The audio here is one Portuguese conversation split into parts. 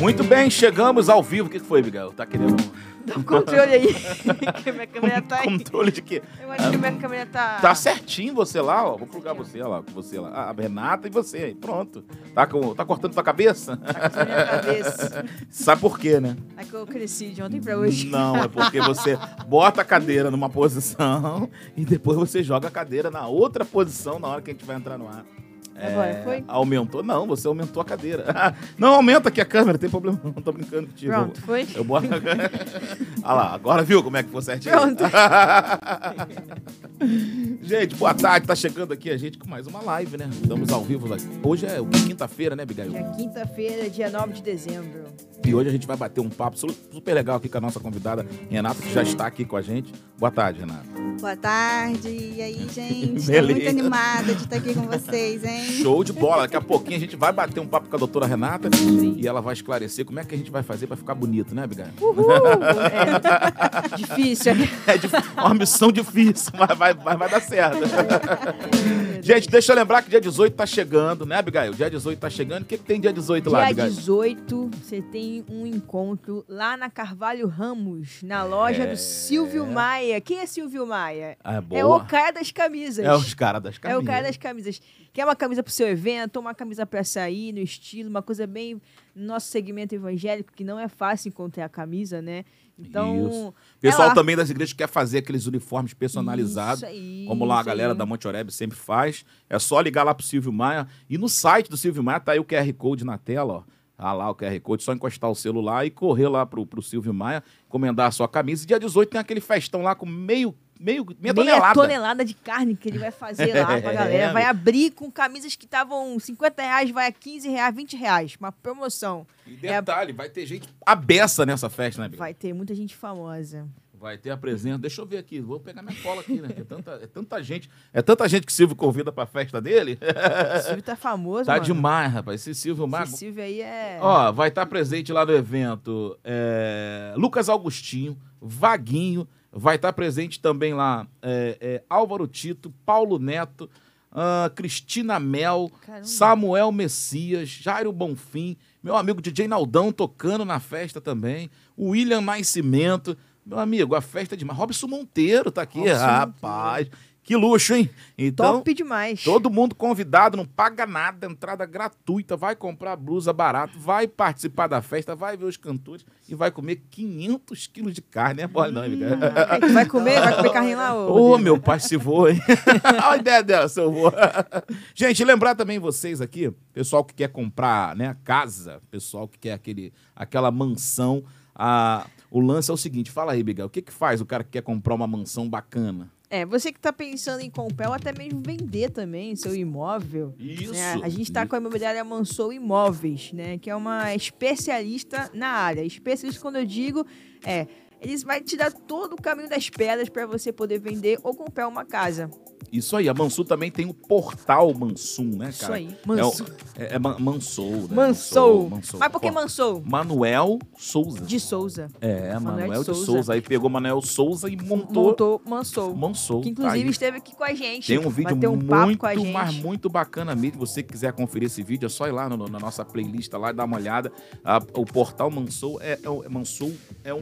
Muito bem, chegamos ao vivo. O que foi, Miguel? Tá querendo Dá um controle aí. que minha câmera tá aí. controle de quê? Eu acho que minha câmera tá. Tá certinho você lá, ó. Vou plugar você, ó lá, com você lá. Ah, A Renata e você aí. Pronto. Tá, com, tá cortando tua cabeça? Tá a minha cabeça. Sabe por quê, né? É que eu cresci de ontem pra hoje. Não, é porque você bota a cadeira numa posição e depois você joga a cadeira na outra posição na hora que a gente vai entrar no ar. Agora, foi? Aumentou? Não, você aumentou a cadeira. Não, aumenta aqui a câmera, tem problema. Não tô brincando contigo. Pronto, foi? Eu boto. Olha lá, agora viu como é que foi certinho? Pronto. gente, boa tarde. Tá chegando aqui a gente com mais uma live, né? Estamos ao vivo. Hoje é quinta-feira, né, Abigail? É quinta-feira, dia 9 de dezembro. E hoje a gente vai bater um papo su- super legal aqui com a nossa convidada Renata, que já está aqui com a gente. Boa tarde, Renata. Boa tarde. E aí, gente? Beleza. muito animada de estar aqui com vocês, hein? Show de bola. Daqui a pouquinho a gente vai bater um papo com a doutora Renata e ela vai esclarecer como é que a gente vai fazer para ficar bonito, né, Abigail? Uhul! É. Difícil. né? É dif- uma missão difícil, mas vai, vai, vai dar certo. Gente, deixa eu lembrar que dia 18 tá chegando, né, Abigail? Dia 18 tá chegando. O que, que tem dia 18 lá, Dia Abigail? 18, você tem um encontro lá na Carvalho Ramos, na loja É. do Silvio Maia. Quem é Silvio Maia? Ah, É boa. o cara das camisas. É os caras das É camisas. o cara das camisas. Quer uma camisa pro seu evento, uma camisa pra sair, no estilo, uma coisa bem no nosso segmento evangélico, que não é fácil encontrar a camisa, né? Então, Isso. O pessoal é também das igrejas quer fazer aqueles uniformes personalizados. Isso aí, Como lá a isso galera da Monte Oreb sempre faz. É só ligar lá pro Silvio Maia. E no site do Silvio Maia tá aí o QR Code na tela, ó. Ah lá o QR Code, só encostar o celular e correr lá pro, pro Silvio Maia, encomendar a sua camisa. E dia 18 tem aquele festão lá com meio, meio, meia, meia tonelada. tonelada de carne que ele vai fazer lá pra É, galera. Vai meu. abrir com camisas que estavam 50 reais, vai a 15 reais, 20 reais. Uma promoção. E detalhe, vai ter gente abessa nessa festa, né, Bico? Vai ter muita gente famosa. Vai ter a presença. Deixa eu ver aqui, vou pegar minha cola aqui, né? É tanta, é tanta gente. É tanta gente que o Silvio convida pra festa dele. O Silvio tá famoso, tá mano. demais, rapaz. Esse Silvio Maia. Esse Silvio aí é... Ó, vai estar presente lá no evento é, Lucas Augustinho, Vaguinho, vai estar presente também lá é, é, Álvaro Tito, Paulo Neto, ah, Cristina Mel, Caramba. Samuel Messias, Jairo Bonfim, meu amigo DJ Naldão tocando na festa também, William Nascimento, meu amigo, a festa é demais. Robson Monteiro tá aqui, Robson rapaz. Que luxo, hein? Então, Top demais. Todo mundo convidado, não paga nada, entrada gratuita, vai comprar blusa barata, vai participar da festa, vai ver os cantores e vai comer 500 quilos de carne. É mole não, amiga? É, tu vai comer? Vai comer carrinho lá, ô? Meu pai se voa, hein? Olha a ideia dela, seu vô. Gente, lembrar também vocês aqui, pessoal que quer comprar né, casa, pessoal que quer aquele, aquela mansão, a, o lance é o seguinte, fala aí, Bigal, o que que faz o cara que quer comprar uma mansão bacana? É, você que tá pensando em comprar ou até mesmo vender também seu imóvel. Isso. né? A gente está com a imobiliária Mansou Imóveis, né? Que é uma especialista na área. Especialista, quando eu digo, é. Eles vão te dar todo o caminho das pedras para você poder vender ou comprar uma casa. Isso aí, a Mansur também tem o portal Mansum, né, Isso cara? aí. É, Mansou. é, é Man- Mansou, né? Mansou. Mansou. Mas por que Mansou? Manuel Souza. De Souza. É, Manuel Manuel, de Souza. Souza. Aí pegou Manuel Souza e montou, Montou Mansou. Mansou. Que inclusive aí. esteve aqui com a gente. Tem um vídeo um papo muito, com a gente. mas muito bacana mesmo. Se você quiser conferir esse vídeo, é só ir lá no- na nossa playlist lá e dar uma olhada. A- o portal Mansou é, é, é Mansou é um,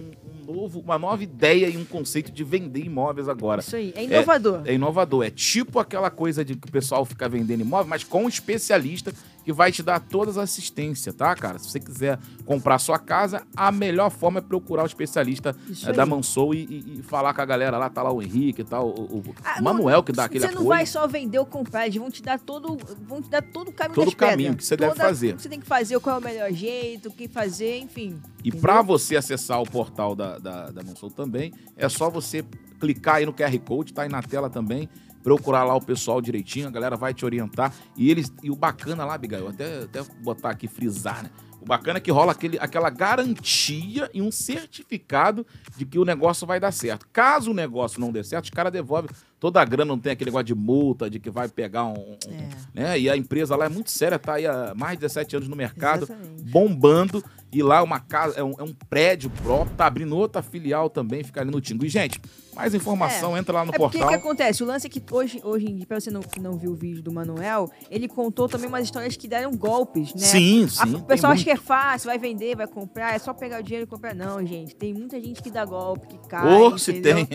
um novo, uma nova ideia e um conceito de vender imóveis agora. Isso aí. É inovador. É inovador. É tipo aquela coisa de que o pessoal fica vendendo imóvel, mas com um especialista que vai te dar todas as assistências, tá, cara? Se você quiser comprar sua casa, a melhor forma é procurar o especialista é, da Mansou e, e- e falar com a galera lá. Tá lá o Henrique e tal, o, o Ah, o não- Manuel que dá aquele Você apoio. não vai só vender ou comprar, eles vão te dar todo, vão te dar todo o caminho Todo o caminho que você deve fazer. O que você tem que fazer, qual é o melhor jeito, o que fazer, enfim. E para você acessar o portal da, da, da Mansou também, é só você clicar aí no QR Code, tá aí na tela também, procurar lá o pessoal direitinho, a galera vai te orientar. E eles e o bacana lá, Abigail, até, até botar aqui, frisar, né? O bacana é que rola aquele, aquela garantia e um certificado de que o negócio vai dar certo. Caso o negócio não dê certo, os caras devolvem toda a grana não tem aquele negócio de multa, de que vai pegar um. um- É. né? E a empresa lá é muito séria, tá aí há mais de 17 anos no mercado, Exatamente. bombando. E lá é uma casa, é um, é um prédio próprio, tá abrindo outra filial também, fica ali no Tingu. E, gente, mais informação, entra lá no É porque o portal. que acontece? O lance é que hoje, hoje em dia, pra você não, que não viu o vídeo do Manuel, ele contou também umas histórias que deram golpes, né? Sim, A- sim. o pessoal acha que é fácil, vai vender, vai comprar, é só pegar o dinheiro e comprar. Não, gente, tem muita gente que dá golpe, que cai. Ô, se tem.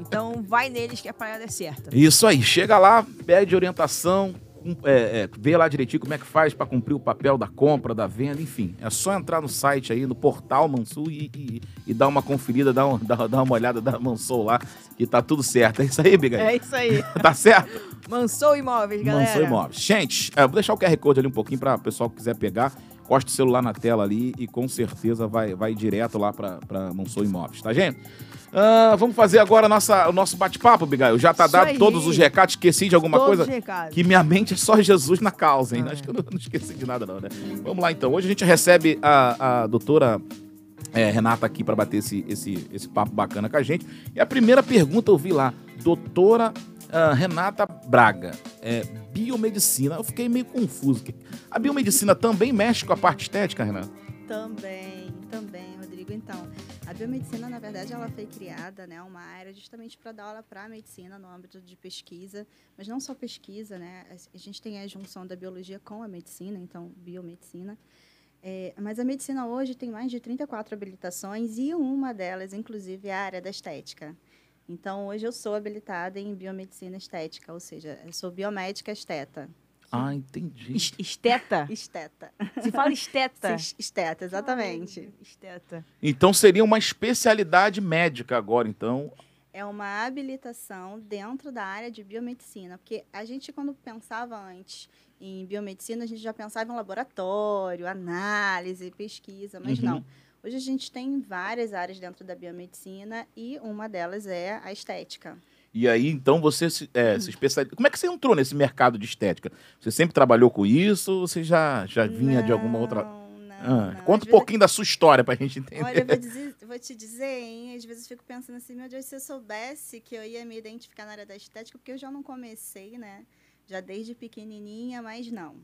Então vai neles que a parada é certa. Isso aí, chega lá, pede orientação, é, é, vê lá direitinho como é que faz para cumprir o papel da compra, da venda, enfim. É só entrar no site aí, no portal Mansul e, e, e dar uma conferida, dar, um, dar, dar uma olhada da Mansul lá, que tá tudo certo. É isso aí, Biga? É isso aí. Tá certo? Mansou Imóveis, galera. Mansou Imóveis. Gente, é, vou deixar o QR Code ali um pouquinho para o pessoal que quiser pegar. Costa o celular na tela ali e com certeza vai, vai direto lá para Mansou Imóveis, tá, gente? Ah, vamos fazer agora nossa, o nosso bate-papo, Bigail. Já tá Isso dado aí. todos os recados. Esqueci de alguma Todos coisa? os recados. Que minha mente é só Jesus na causa, hein? Ah, Acho que eu não, não esqueci de nada, não, né? Vamos lá, então. Hoje a gente recebe a, a doutora é, Renata aqui para bater esse, esse, esse papo bacana com a gente. E a primeira pergunta eu vi lá, doutora ah, Renata Braga, é, biomedicina. Eu fiquei meio confuso. A biomedicina também mexe com a parte estética, Renata? Também, também, Rodrigo. Então, a biomedicina, na verdade, ela foi criada, né, uma área justamente para dar aula para a medicina no âmbito de pesquisa, mas não só pesquisa, né? A gente tem a junção da biologia com a medicina, então biomedicina. É, mas a medicina hoje tem mais de 34 habilitações e uma delas, inclusive, é a área da estética. Então, hoje eu sou habilitada em biomedicina estética, ou seja, eu sou biomédica esteta. Ah, entendi. Es- Esteta? Esteta. Se fala esteta. Sim, Esteta, exatamente. Ai, Esteta. Então seria uma especialidade médica agora, então. É uma habilitação dentro da área de biomedicina, porque a gente, quando pensava antes em biomedicina, a gente já pensava em laboratório, análise, pesquisa, mas Uhum. não. Hoje a gente tem várias áreas dentro da biomedicina e uma delas é a estética. E aí, então, você se, é, se especializa. Como é que você entrou nesse mercado de estética? Você sempre trabalhou com isso ou você já, já vinha de alguma outra. Não, não, Ah, não. conta Às um pouquinho da sua história pra gente entender. Olha, eu vou, dizer- vou te dizer, hein? Às vezes eu fico pensando assim, meu Deus, se eu soubesse que eu ia me identificar na área da estética, porque eu já não comecei, né? Já desde pequenininha, mas não.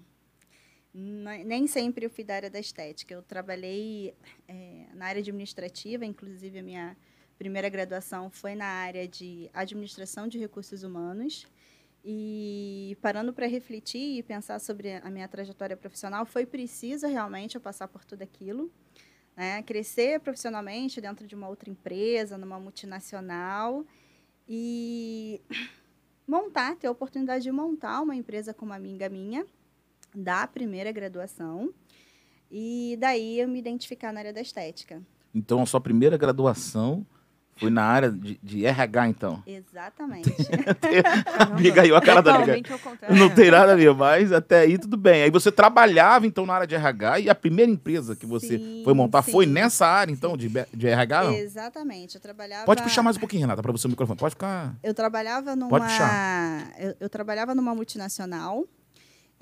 Ne- Nem sempre eu fui da área da estética. Eu trabalhei eh, na área administrativa, inclusive a minha primeira graduação foi na área de administração de recursos humanos. E parando para refletir e pensar sobre a minha trajetória profissional, foi preciso realmente eu passar por tudo aquilo né? Crescer profissionalmente dentro de uma outra empresa, numa multinacional e montar, ter a oportunidade de montar uma empresa com uma amiga minha da primeira graduação e daí eu me identificar na área da estética. Então, a sua primeira graduação foi na área de, de RH, então. Exatamente. Amiga aí, a cara da amiga. Não tem nada a ver, mas até aí tudo bem. Aí você trabalhava, então, na área de RH e a primeira empresa que você Sim, foi montar foi sim. nessa área, então, de, de RH, não? Exatamente. Eu trabalhava Pode puxar mais um pouquinho, Renata, para você o microfone. Pode ficar... Eu trabalhava numa. Pode puxar. Eu, eu trabalhava numa multinacional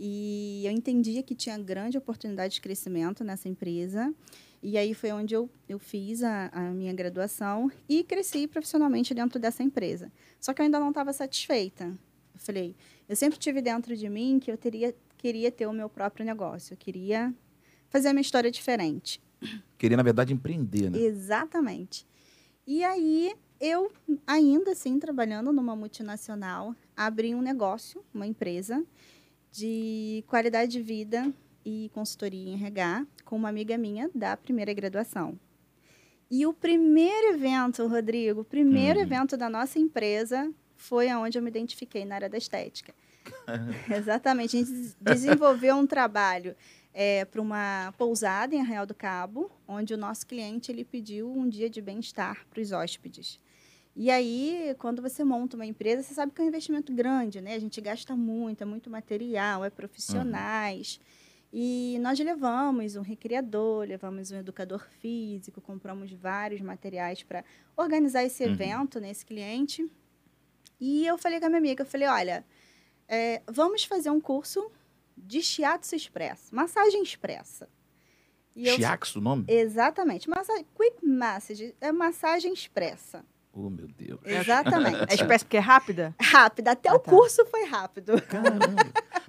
e eu entendia que tinha grande oportunidade de crescimento nessa empresa. E aí foi onde eu, eu fiz a, a minha graduação e cresci profissionalmente dentro dessa empresa. Só que eu ainda não estava satisfeita. Eu falei, eu sempre tive dentro de mim que eu teria, queria ter o meu próprio negócio. Eu queria fazer a minha história diferente. Queria, na verdade, empreender, né? Exatamente. E aí, eu, ainda assim, trabalhando numa multinacional, abri um negócio, uma empresa de qualidade de vida e consultoria em RH com uma amiga minha da primeira graduação. E o primeiro evento, Rodrigo, o primeiro Uhum. evento da nossa empresa foi aonde eu me identifiquei na área da estética. Exatamente. A gente des- desenvolveu um trabalho para uma pousada em Arraial do Cabo, onde o nosso cliente ele pediu um dia de bem-estar para os hóspedes. E aí, quando você monta uma empresa, você sabe que é um investimento grande, né? A gente gasta muito, é muito material, é profissionais. E nós levamos um recriador, levamos um educador físico, compramos vários materiais para organizar esse Uhum. evento nesse cliente. E eu falei com a minha amiga, eu falei, olha, é, vamos fazer um curso de shiatsu expresso, massagem expressa. E eu- Chiaxo o nome? Exatamente. Massa, quick massage é massagem expressa. Oh, meu Deus. Exatamente. É espécie porque é rápida? Rápida. Até Ah, o tá. curso foi rápido. Caramba.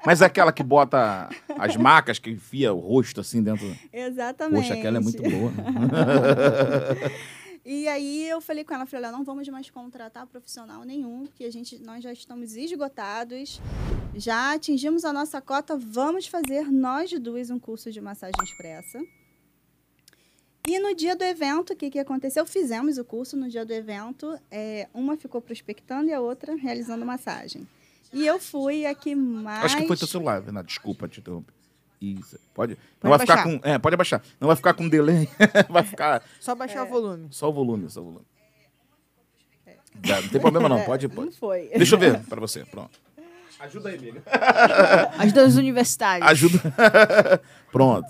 Mas é aquela que bota as macas, que enfia o rosto assim dentro. Exatamente. Poxa, aquela é muito boa. E aí eu falei com ela, falei, olha, não vamos mais contratar profissional nenhum, porque a gente, nós já estamos esgotados, já atingimos a nossa cota, vamos fazer nós duas um curso de massagem expressa. E no dia do evento, o que, que aconteceu? Fizemos o curso no dia do evento, é, uma ficou prospectando e a outra realizando massagem. E eu fui a que mais... Acho que foi teu celular, Renato. Desculpa te interromper. Isso. Pode, não Pode vai ficar com. É, pode abaixar. Não vai ficar com delay. vai ficar Só baixar o volume. só o volume, só o volume. Dá, Não tem problema não, pode, Não pode. foi. Deixa eu ver pra você, pronto. Ajuda aí, amiga. As duas universitárias. Ajuda. Pronto.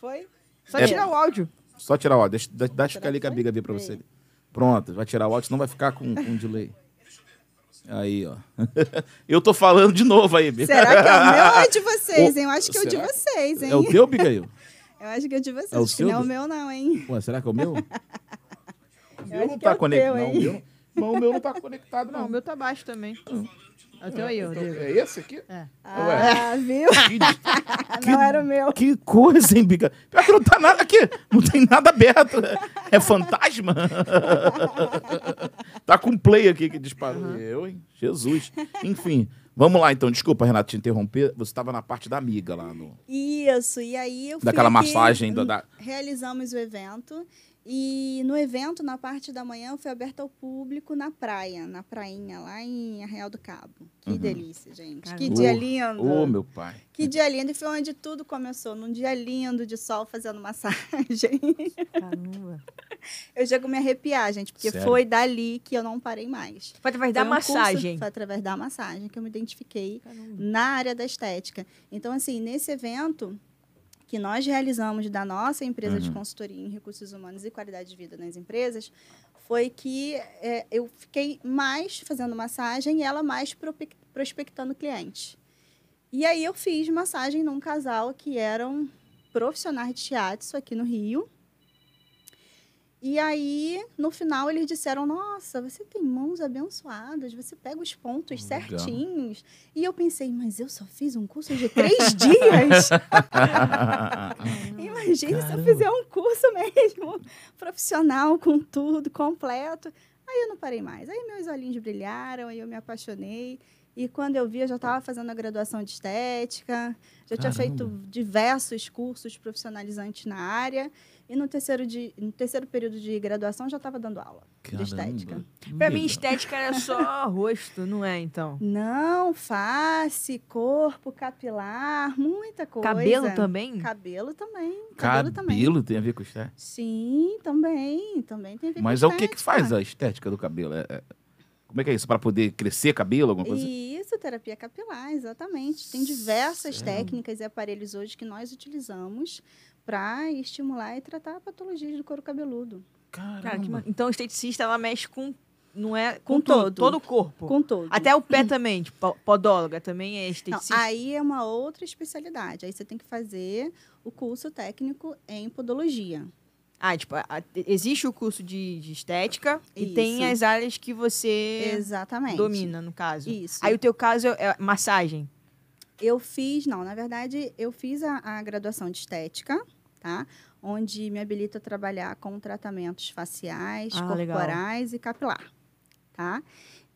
Foi? Só É. tirar o áudio. Só tirar o áudio. Deixa, deixa, deixa ficar ali com a Biga ver pra você. Pronto, vai tirar o áudio, senão vai ficar com, com delay. Aí, ó. Eu tô falando de novo aí, Biga. Será que é o meu ou é de vocês, hein? Eu acho que é o de vocês, hein? É o teu, Bigail? Eu acho que é o de vocês, É o seu, não é o meu não, hein? Ué, será que é o meu? O meu não tá é o conectado. teu, Não, o hein? meu, não, o meu não tá conectado, Não, não. o meu tá baixo também. É o teu aí, é esse aqui? É. Ah, viu? Que, Não era o meu. que coisa, hein, Biga? Pior que não tá nada aqui. Não tem nada aberto. É fantasma? tá com play aqui que disparou. Eu, hein? Jesus. Enfim, vamos lá então. Desculpa, Renato, te interromper. Você estava na parte da amiga lá no. Isso, e aí eu fui Daquela massagem da- da- Realizamos o evento. E no evento, na parte da manhã, foi aberto ao público na praia, na prainha, lá em Arraial do Cabo. Que Uhum. delícia, gente. Caramba. Que dia lindo. Ô, meu pai. Que dia lindo. E foi onde tudo começou, num dia lindo de sol fazendo massagem. Caramba. Eu chego a me arrepiar, gente, porque Sério? foi dali que eu não parei mais. Foi através da Foi um curso- massagem. foi através da massagem que eu me identifiquei Caramba. na área da estética. Então, assim, nesse evento que nós realizamos da nossa empresa de Uhum. consultoria em recursos humanos e qualidade de vida nas empresas, foi que é, eu fiquei mais fazendo massagem e ela mais prospectando clientes. E aí eu fiz massagem num casal que eram profissionais de shiatsu aqui no Rio. E aí, no final, eles disseram: Nossa, você tem mãos abençoadas, você pega os pontos Legal. certinhos. E eu pensei: Mas eu só fiz um curso de três dias? Imagine se eu Caramba. fizer um curso mesmo, profissional, com tudo, completo. Aí eu não parei mais. Aí meus olhinhos brilharam, aí eu me apaixonei. E quando eu vi, eu já estava fazendo a graduação de estética, já tinha feito Caramba. diversos cursos profissionalizantes na área. E no terceiro, de, no terceiro período de graduação, já estava dando aula de estética. Pra mim, estética era só rosto, não é, então? Não, face, corpo, capilar, muita coisa. Cabelo também? Cabelo também. Cabelo, também. Cabelo tem a ver com estética? Sim, também. Também tem a ver Mas com é o que que estética. faz a estética do cabelo? É- é- Como é que é isso? Para poder crescer cabelo, alguma coisa? Isso, terapia capilar, exatamente. Tem diversas Sério? técnicas e aparelhos hoje que nós utilizamos para estimular e tratar patologias do couro cabeludo. Cara, que ma- então, o esteticista, ela mexe com... Não é... Com tudo, todo. Todo o corpo. Com todo. Até o pé também, tipo, po- podóloga também é Não, esteticista. aí é uma outra especialidade. Aí você tem que fazer o curso técnico em podologia. Ah, tipo, existe o curso de, de estética e Isso. tem as áreas que você Exatamente. domina, no caso. Isso. Aí o teu caso é é massagem. Eu fiz, não, na verdade, eu fiz a, a graduação de estética, tá? Onde me habilita a trabalhar com tratamentos faciais, Ah, legal. corporais e capilar, tá?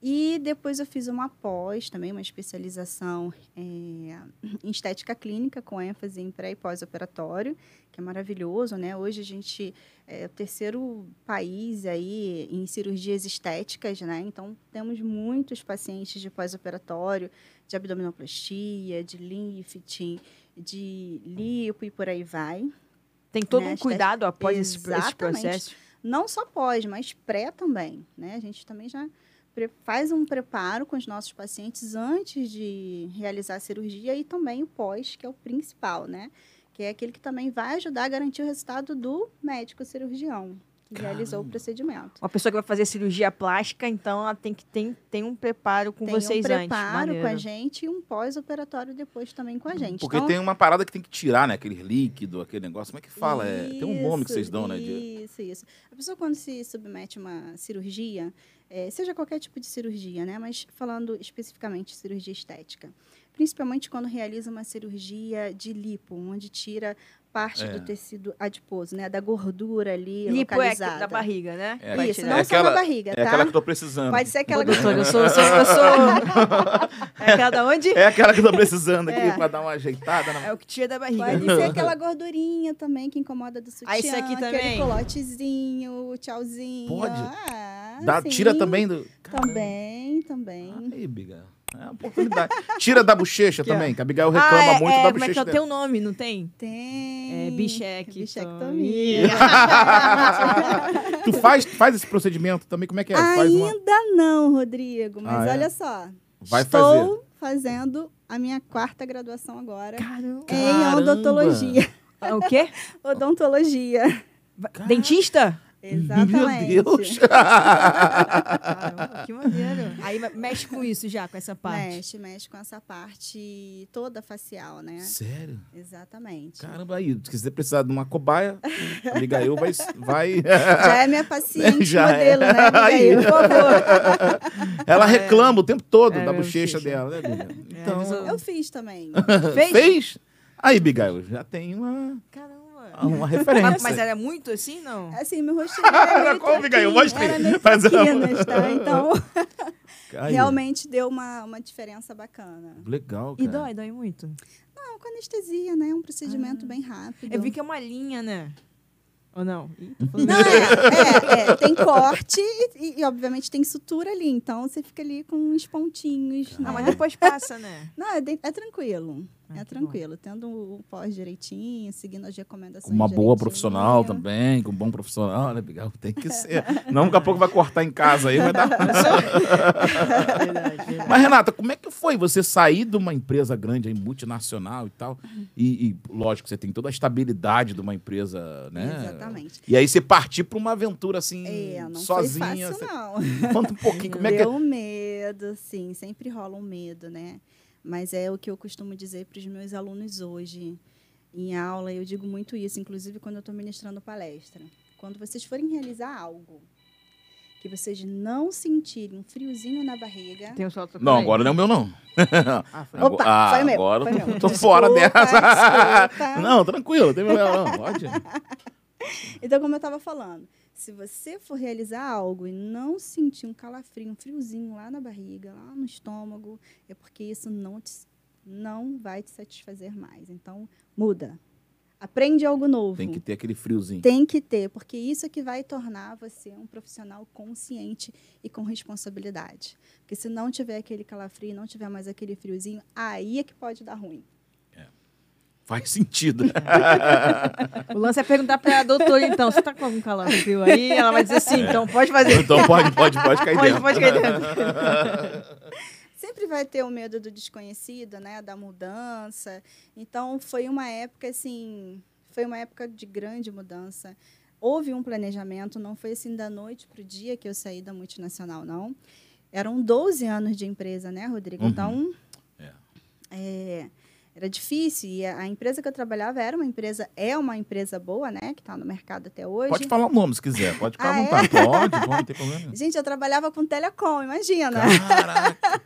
E depois eu fiz uma pós, também uma especialização é, em estética clínica, com ênfase em pré e pós-operatório, que é maravilhoso, né? Hoje a gente é o terceiro país aí em cirurgias estéticas, né? Então, temos muitos pacientes de pós-operatório, de abdominoplastia, de lifting, de lipo e por aí vai. Tem todo Né, um cuidado após esse, esse processo. Não só pós, mas pré também, né? A gente também já faz um preparo com os nossos pacientes antes de realizar a cirurgia e também o pós, que é o principal, né? Que é aquele que também vai ajudar a garantir o resultado do médico cirurgião. Realizou o procedimento. Uma pessoa que vai fazer cirurgia plástica, então ela tem que ter tem um preparo com tem vocês um antes. preparo com a gente e um pós-operatório depois também com a gente. Porque Então, tem uma parada que tem que tirar, né? Aquele líquido, aquele negócio. Como é que fala? É, tem um nome que Isso, vocês dão, né? de- Isso, isso. A pessoa, quando se submete a uma cirurgia, eh, seja qualquer tipo de cirurgia, né? Mas falando especificamente de cirurgia estética. Principalmente quando realiza uma cirurgia de lipo, onde tira parte É. do tecido adiposo, né? Da gordura ali Lipo é localizada. da barriga, né? É, Isso, tirar. não É só aquela- na barriga, É tá? aquela que eu tô precisando. Pode ser aquela Ô, doutor, eu sou, eu sou, eu sou... É aquela da onde? É aquela que eu tô precisando aqui É. pra dar uma ajeitada. Na... É o que tira da barriga. Pode ser aquela gordurinha também que incomoda do sutiã. Ah, isso aqui também? Aquele colotezinho, o tchauzinho. Pode? Ah, Dá, sim. tira também do. Caramba. Também, também. Aí, Biga. É uma oportunidade. Tira da bochecha Aqui, ó. também, que a Abigail reclama ah, é, muito é, da como é que bochecha é o teu nome, não tem? Tem. É bichectomia. Bichectomia. Tu faz, faz esse procedimento também, como é que é? Faz uma... Ainda não, Rodrigo. Mas Ah, é? olha só. Vai Estou fazendo a minha quarta graduação agora Caramba. em Caramba. odontologia. É o quê? Odontologia. Va- Dentista? Exatamente. Meu Deus. Caramba, que maneiro. Aí me- mexe com isso já, com essa parte. Mexe, mexe com essa parte toda facial, né? Sério? Exatamente. Caramba, aí, se você precisar de uma cobaia, a Abigail vai... vai... Já é minha paciente Já é. modelo, né, Aí. Abigail? Por favor. Ela reclama o tempo todo É, da bochecha bochecha. dela, né, Biga? Então, mas eu- Eu fiz também. Fez? fez? Aí, Abigail, já tem uma, Caramba. Uma referência. Mas, mas era muito assim, não? Assim, meu rostinho era meio Como, Abigail? traquinho, Mostre. Era meio Faz a- traquinas, tá? Então, realmente deu uma, uma diferença bacana. Legal, E cara. dói, dói muito. Não, com anestesia, né? Um procedimento bem rápido. Eu vi que é uma linha, né? Ou não? Ih, Não, é, é, é, tem corte e, e, obviamente, tem sutura ali. Então, você fica ali com uns pontinhos, né? Ah, mas depois passa, né? Não, é, de- é tranquilo. É que tranquilo. Tendo o pós direitinho, seguindo as recomendações Com uma boa profissional também, com um bom profissional, né, Abigail? Tem que ser. Não, daqui a pouco vai cortar em casa aí, vai dar. verdade, verdade. Mas, Renata, como é que foi você sair de uma empresa grande, aí, multinacional e tal? E, e, lógico, você tem toda a estabilidade de uma empresa, né? Exatamente. E aí você partir para uma aventura assim, É, não sozinha. foi fácil, você- não. Conta um pouquinho, como é que é? Deu medo, sim, sempre rola um medo, né? Mas é o que eu costumo dizer para os meus alunos hoje. Em aula, eu digo muito isso, inclusive quando eu estou ministrando palestra. Quando vocês forem realizar algo que vocês não sentirem um friozinho na barriga. Tem o sol Não, agora não é o meu, não. Ah, foi. Opa, ah, foi meu, agora foi eu tô, meu. tô fora Desculpa, dessa. desculpa. Não, tranquilo, não tem problema, não. Pode. Então, como eu estava falando, se você for realizar algo e não sentir um calafrio, um friozinho lá na barriga, lá no estômago, é porque isso não, te, não vai te satisfazer mais. Então, muda. Aprende algo novo. Tem que ter aquele friozinho. Tem que ter, porque isso é que vai tornar você um profissional consciente e com responsabilidade. Porque se não tiver aquele calafrio, não tiver mais aquele friozinho, aí é que pode dar ruim. Faz sentido. O lance é perguntar pra doutora, então, você tá com algum calafrio aí? Ela vai dizer sim, então pode fazer. então pode, pode, pode cair Pode, dentro. pode cair dentro. sempre vai ter o medo do desconhecido, né, da mudança. Então foi uma época assim, foi uma época de grande mudança. Houve um planejamento, não foi assim da noite para o dia que eu saí da multinacional, não. Eram 12 anos de empresa, né, Rodrigo? Uhum. Então, É. é, era difícil. E a, empresa que eu trabalhava era uma empresa, é uma empresa boa, né, que está no mercado até hoje. Pode falar o nome se quiser, pode ficar Ah, à é? vontade. Pode, pode, não tem problema. Gente, eu trabalhava com telecom, imagina. Caraca.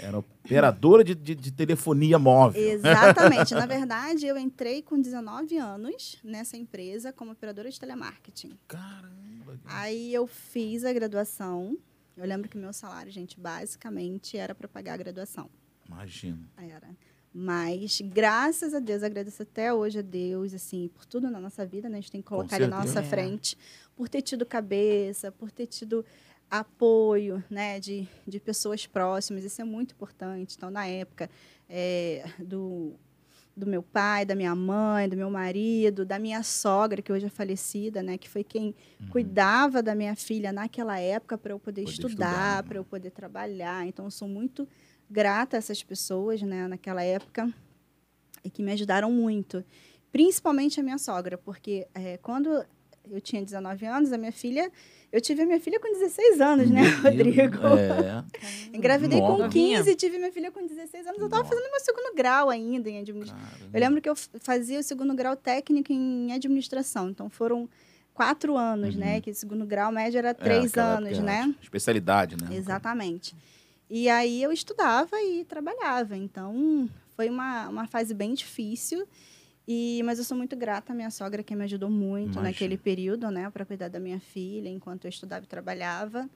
Era operadora de, de, de telefonia móvel. Exatamente. Na verdade, eu entrei com 19 anos nessa empresa como operadora de telemarketing. Caramba. Aí eu fiz a graduação. Eu lembro que meu salário, gente, basicamente era para pagar a graduação. Imagina. Era. Mas, graças a Deus, agradeço até hoje a Deus, assim, por tudo na nossa vida, né? A gente tem que colocar ele na nossa É. frente. Por ter tido cabeça, por ter tido apoio, né? De, de pessoas próximas. Isso é muito importante. Então, na época é, do, do meu pai, da minha mãe, do meu marido, da minha sogra, que hoje é falecida, né? Que foi quem cuidava da minha filha naquela época para eu poder, Poder estudar, estudar, para eu poder trabalhar. Então, eu sou muito grata a essas pessoas, né, naquela época, e que me ajudaram muito. Principalmente a minha sogra, porque é, quando eu tinha 19 anos, a minha filha. Eu tive a minha filha com 16 anos, né. Rodrigo? É. Engravidei com Nova. 15 e tive minha filha com 16 anos. Eu tava Nossa. fazendo meu segundo grau ainda em administração. Eu lembro que eu fazia o segundo grau técnico em administração. Então foram quatro anos, Uhum. né? Que o segundo grau médio era É, três aquela anos, né? Especialidade, né? Exatamente. E aí eu estudava e trabalhava. Então foi uma, uma fase bem difícil. E, mas eu sou muito grata à minha sogra que me ajudou muito Imagino. naquele período, né, para cuidar da minha filha enquanto eu estudava e trabalhava.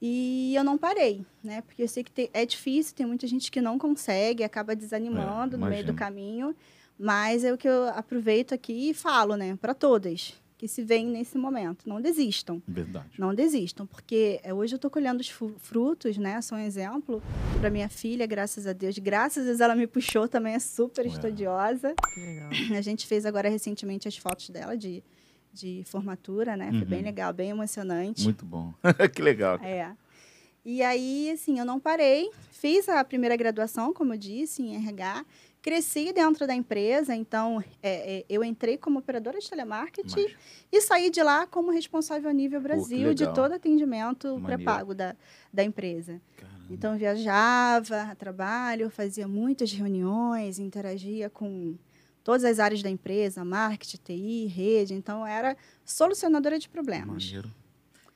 E eu não parei, né? Porque eu sei que te- é difícil, tem muita gente que não consegue, acaba desanimando É, no meio do caminho. Mas é o que eu aproveito aqui e falo, né, para todas que se veem nesse momento, não desistam. Verdade. Não desistam, porque é, hoje eu estou colhendo os frutos, né? Sou um exemplo para minha filha, graças a Deus. Graças a Deus ela me puxou também, é super É. estudiosa. Que legal. A gente fez agora recentemente as fotos dela de, de formatura, né? Foi bem Uhum. legal, bem emocionante. Muito bom. que legal. É. E aí, assim, eu não parei. Fiz a primeira graduação, como eu disse, em RH. Cresci dentro da empresa, então é, é, eu entrei como operadora de telemarketing Mas, e saí de lá como responsável a nível Brasil de legal. todo atendimento pré-pago da, da empresa. caramba. Então, viajava a trabalho, fazia muitas reuniões, interagia com todas as áreas da empresa, marketing, TI, rede. Então, era solucionadora de problemas. Maneiro.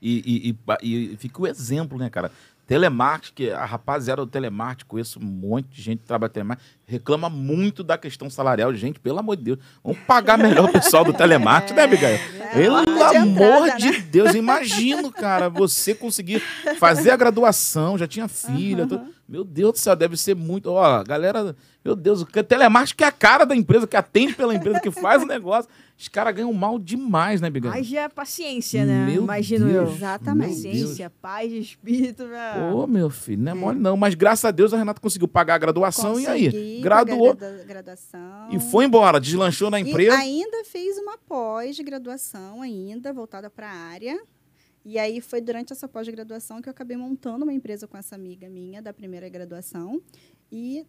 E, e, e, e fica o exemplo, né, cara? Telemarketing, que a rapaziada do telemarketing, conheço um monte de gente que trabalha telemarketing, reclama muito da questão salarial. Gente, pelo amor de Deus, vamos pagar melhor o pessoal do telemarketing, né, Abigail? Pelo porta de amor entrada, de Deus, imagino, cara, você conseguir fazer a graduação, já tinha filha. Aham. tudo. Meu Deus do céu, deve ser muito. Ó, galera, meu Deus, o telemarketing que é a cara da empresa, que atende pela empresa, que faz o negócio. Os caras ganham mal demais, né, Abigail? Haja paciência, né? Meu Imagino Deus, eu. Exatamente. Paciência, paz de espírito. Pra... Ô, meu filho, não é mole não. Mas graças a Deus a Renata conseguiu pagar a graduação e aí? Consegui Graduou gradu- graduação. e foi embora, deslanchou na E empresa. ainda fiz uma pós-graduação ainda, voltada para a área. E aí foi durante essa pós-graduação que eu acabei montando uma empresa com essa amiga minha da primeira graduação. E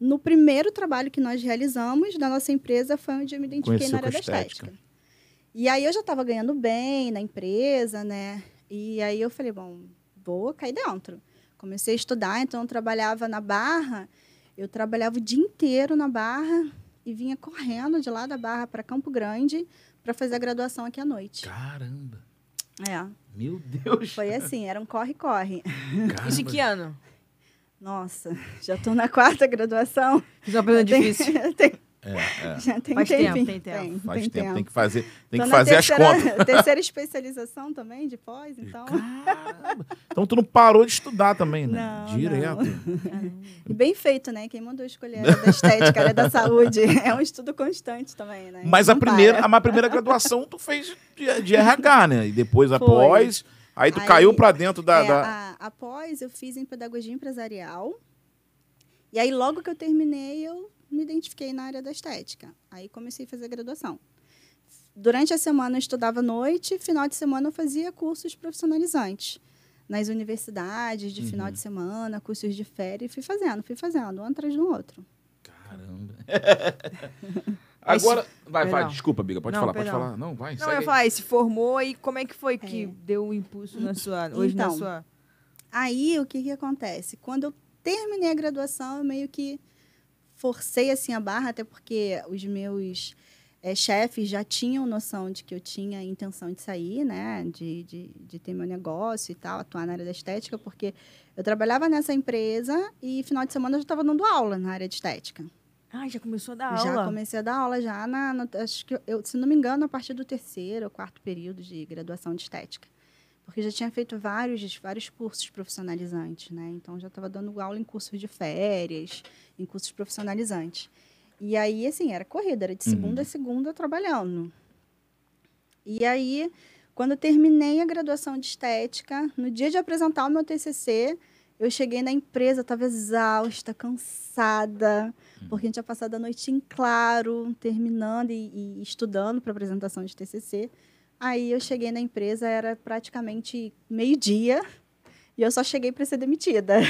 no primeiro trabalho que nós realizamos da nossa empresa foi onde eu me identifiquei Conheceu na área da estética. estética. E aí eu já estava ganhando bem na empresa, né? E aí eu falei, bom, vou cair dentro. Comecei a estudar, então eu trabalhava na Barra. Eu trabalhava o dia inteiro na Barra e vinha correndo de lá da Barra para Campo Grande para fazer a graduação aqui à noite. Caramba, É, meu Deus. foi assim, era um corre-corre. Em que ano? Nossa, já estou na quarta graduação. Fiz uma pergunta Tem- difícil. tem- É, é. já tem Faz tempo, tem tempo. Faz tem tempo, tem que fazer, tem Tô que fazer as terceira- contas. Terceira especialização também de pós, então. Caramba. Então tu não parou de estudar também, né? Não, Direto. E bem feito, né? Quem mandou escolher a área da estética, a da saúde. É um estudo constante também, né? Mas a Não primeira, para. a primeira graduação tu fez de, de RH, né? E depois Foi. após, aí tu Aí, caiu pra dentro da... É, da- a- após eu fiz em pedagogia empresarial. E aí, logo que eu terminei, eu me identifiquei na área da estética. Aí comecei a fazer graduação. Durante a semana eu estudava à noite, final de semana eu fazia cursos profissionalizantes. Nas universidades, de final Uhum. de semana, cursos de férias, e fui fazendo, fui fazendo, um atrás do outro. Caramba. Agora, vai, vai, Perdão. desculpa, Biga, pode Não, falar, perdão. pode falar. Não, vai, Não, eu ia falar, se formou e como é que foi que É. deu o impulso na sua, hoje na Então, sua... Aí, o que, que acontece? Quando eu terminei a graduação, eu meio que forcei assim a barra, até porque os meus eh, chefes já tinham noção de que eu tinha a intenção de sair, né? De, de, de ter meu negócio e tal, atuar na área da estética, porque eu trabalhava nessa empresa e final de semana eu já estava dando aula na área de estética. Ah, já começou a dar Já aula. comecei a dar aula já na, na- acho que eu, se não me engano, a partir do terceiro ou quarto período de graduação de estética. Porque já tinha feito vários, vários cursos profissionalizantes, né? Então já estava dando aula em cursos de férias, em cursos profissionalizantes. E aí, assim, era corrida, era de Uhum. segunda a segunda trabalhando. E aí, quando eu terminei a graduação de estética, no dia de apresentar o meu TCC, eu cheguei na empresa, estava exausta, cansada, porque a gente tinha passado a noite em claro, terminando e, e estudando para apresentação de TCC. Aí eu cheguei na empresa, era praticamente meio-dia, e eu só cheguei para ser demitida.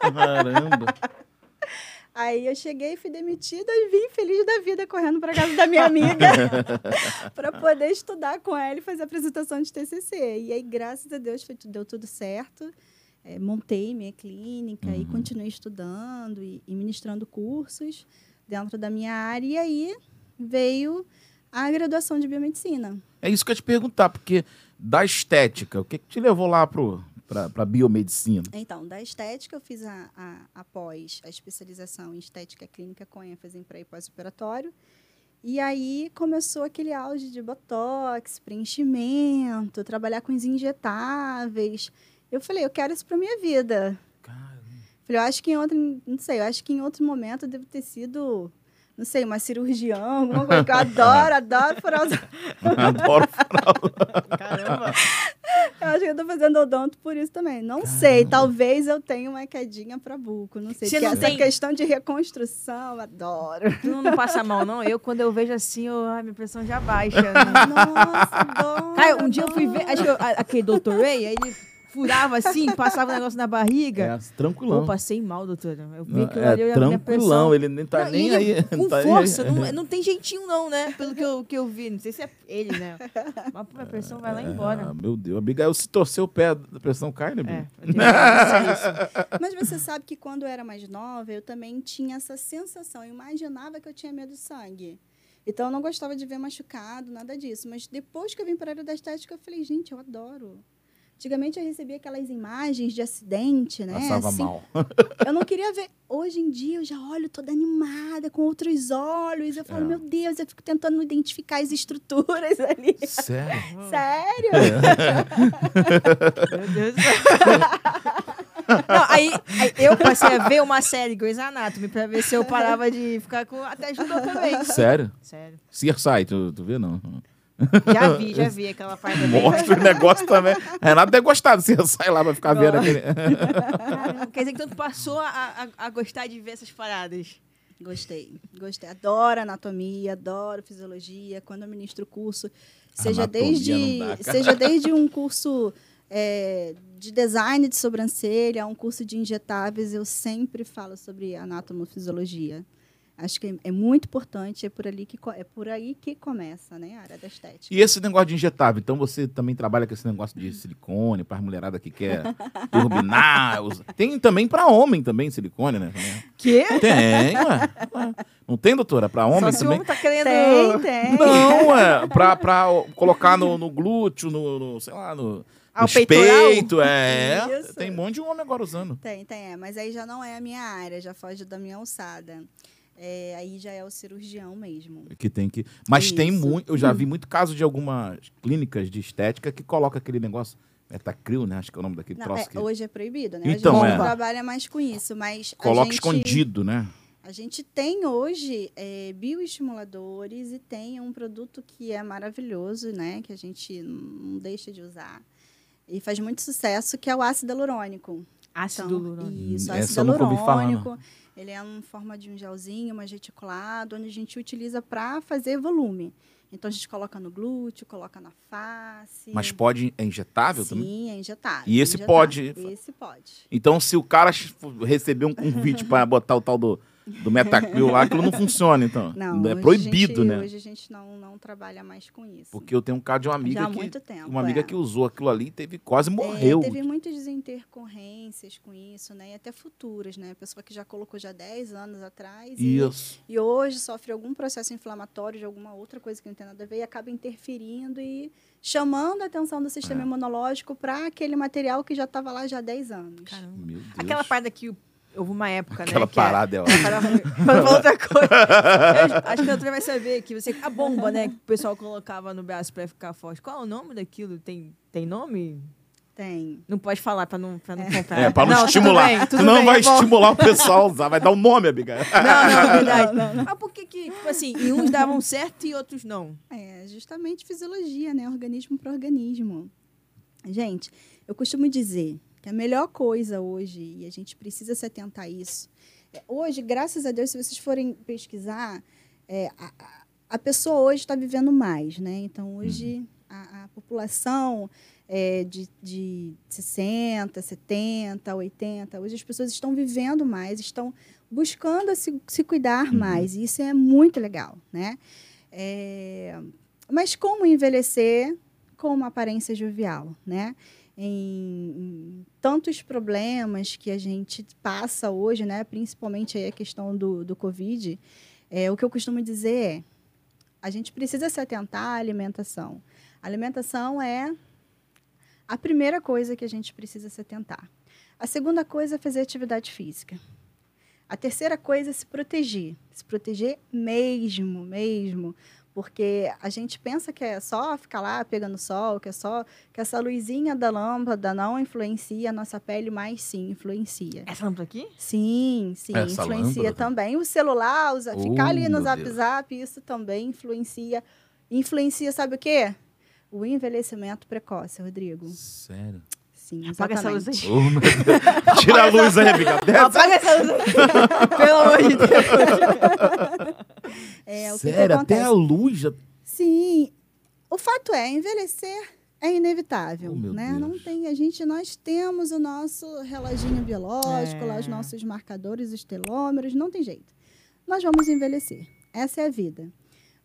Caramba. Aí eu cheguei, fui demitida e vim feliz da vida correndo para casa da minha amiga para poder estudar com ela e fazer a apresentação de TCC. E aí, graças a Deus, foi, deu tudo certo. É, montei minha clínica uhum. e continuei estudando e, e ministrando cursos dentro da minha área. E aí veio a graduação de biomedicina. É isso que eu ia te perguntar, porque da estética, o que, que te levou lá para biomedicina? Então, da estética, eu fiz a, a, após a especialização em estética clínica com ênfase em pré e pós-operatório. E aí começou aquele auge de botox, preenchimento, trabalhar com os injetáveis. Eu falei, eu quero isso para minha vida. Caramba. Falei, eu acho que em outro, não sei, eu acho que em outro momento eu devo ter sido não sei, uma cirurgião, alguma coisa que eu adoro, adoro furar os... Adoro furar Caramba! Eu acho que eu tô fazendo odonto por isso também. Não Caramba. sei, talvez eu tenha uma quedinha pra buco, não sei. Você não essa tem... questão de reconstrução, adoro. Tu não, não passa mal, não? Eu, quando eu vejo assim, eu, a minha pressão já baixa. Né? Nossa, adoro. Cara, um dia eu fui ver, acho que eu, aquele Dr. Ray, aí ele furava assim, passava o um negócio na barriga. É, tranquilão. Eu passei mal, doutora. Eu vi que é, eu tranquilão, ele nem tá não, nem aí. Com tá força, aí. Não, não tem jeitinho não, né? Pelo que eu, que eu vi. Não sei se é ele, né? Mas a pressão vai lá é, embora. Ah, meu Deus. A Abigail se torceu o pé, a pressão cai, né, é, Mas você sabe que quando eu era mais nova, eu também tinha essa sensação. Eu imaginava que eu tinha medo do sangue. Então, eu não gostava de ver machucado, nada disso. Mas depois que eu vim para a área da estética, eu falei, gente, eu adoro. Antigamente eu recebia aquelas imagens de acidente, né? Passava assim, mal. eu não queria ver. Hoje em dia eu já olho toda animada, com outros olhos. Eu falo, é. meu Deus, eu fico tentando identificar as estruturas ali. Sério? Sério? É. meu Deus do céu. Não, aí, aí, eu passei a ver uma série Grey's Anatomy pra ver se eu parava de ficar com. Até ajudou também. Sério? Sério. CSI, tu, tu vê não? Já vi, já vi aquela parte Mostra o negócio também. Renato deve gostar você sai lá pra ficar vendo aquele. Quer dizer que tu passou a, a, a, gostar de ver essas paradas. Gostei, gostei. Adoro anatomia, adoro fisiologia. Quando eu ministro o curso, seja anatomia desde, dá, seja desde um curso é, de design de sobrancelha, um curso de injetáveis, eu sempre falo sobre anatomofisiologia. Acho que é muito importante, é por, ali que, é por aí que começa, né, a área da estética. E esse negócio de injetável, então você também trabalha com esse negócio de silicone para as mulherada que quer turbinar. Tem também para homem também silicone, né? Que? Tem, ué. Não tem, doutora? Para homem Só também? Homem tá querendo... Tem, tem. Não, ué. Para colocar no, no glúteo, no, no, sei lá, no... Ao peito, é. Isso. Tem um monte de homem agora usando. Tem, tem, é. Mas aí já não é a minha área, já foge da minha alçada. É, aí já é o cirurgião mesmo. Que tem que. Mas Isso. tem muito. Eu já vi muito caso de algumas clínicas de estética que coloca aquele negócio. Metacril, né? Acho que é o nome daquele não, troço. É, que... Hoje é proibido, né? Então, a gente é. não trabalha mais com isso, mas. Coloca gente, escondido, né? A gente tem hoje é, bioestimuladores e tem um produto que é maravilhoso, né? Que a gente não deixa de usar. E faz muito sucesso, que é o ácido hialurônico. Ácido então, hialurônico. Isso, ácido hialurônico. Ele é em forma de um gelzinho, mais reticulado, onde a gente utiliza para fazer volume. Então a gente coloca no glúteo, coloca na face. Mas pode é injetável Sim, também? Sim, é injetável. E esse injetável. pode? Esse pode. Então se o cara receber um convite para botar o tal do do Metacryl lá, aquilo não funciona, então. Não, é proibido, gente, né? Hoje a gente não, não trabalha mais com isso. Porque eu tenho um caso de uma amiga Já há que. muito tempo, uma amiga é. que usou aquilo ali teve quase morreu. É, teve muitas intercorrências com isso, né? E até futuras, né? A pessoa que já colocou já 10 anos atrás. Isso. E, e hoje sofre algum processo inflamatório de alguma outra coisa que não tem nada a ver e acaba interferindo e chamando a atenção do sistema é. imunológico para aquele material que já estava lá já há 10 anos. Caramba. Meu Deus. Aquela parte que o houve uma época, Aquela né? parada, é, é outra coisa. Eu, acho que a doutora vai saber que você. A bomba, né? Que o pessoal colocava no braço pra ficar forte. Qual é o nome daquilo? Tem, tem nome? Tem. Não pode falar pra não, pra não É. comprar. É, pra não, Tudo estimular. bem, tudo Senão bem, vai é estimular o pessoal a usar. Vai dar um nome, amiga. Não, não, é verdade. Mas por que que, tipo assim, em uns davam certo e outros não? É justamente fisiologia, né? Organismo para organismo. Gente, eu costumo dizer que a melhor coisa hoje, e a gente precisa se atentar a isso, é, hoje, graças a Deus, se vocês forem pesquisar, é, a, a- pessoa hoje está vivendo mais, né? Então, hoje, a, a população é, de, de 60, 70, 80. Hoje as pessoas estão vivendo mais, estão buscando se, se cuidar Uhum. mais. E isso é muito legal, né? É, mas como envelhecer com uma aparência jovial, né? Em, tantos problemas que a gente passa hoje, né? Principalmente aí a questão do, do Covid, é, o que eu costumo dizer é a gente precisa se atentar à alimentação. A alimentação é a primeira coisa que a gente precisa se atentar. A segunda coisa é fazer atividade física. A terceira coisa é se proteger. Se proteger mesmo, mesmo. Porque a gente pensa que é só ficar lá pegando sol, que é só que essa luzinha da lâmpada não influencia a nossa pele, mas sim influencia. Essa lâmpada aqui? Sim, sim, Essa influencia lâmpada? também. O celular, usa, Oh, ficar ali no Zap Deus. Zap, isso também influencia. Influencia, sabe o quê? O envelhecimento precoce, Rodrigo. Sério? Sim, Apaga essa luz exatamente. aí. Deus. Tira a luz aí, amiga. Apaga essa luz aqui. Pelo amor de Deus. É, o que, que Sério, acontece? até a luz já... Sim. O fato é, envelhecer é inevitável, Oh, meu né? Deus. Não tem, a gente nós temos o nosso reloginho biológico, lá os É. nossos marcadores, os telômeros, não tem jeito. Nós vamos envelhecer. Essa é a vida.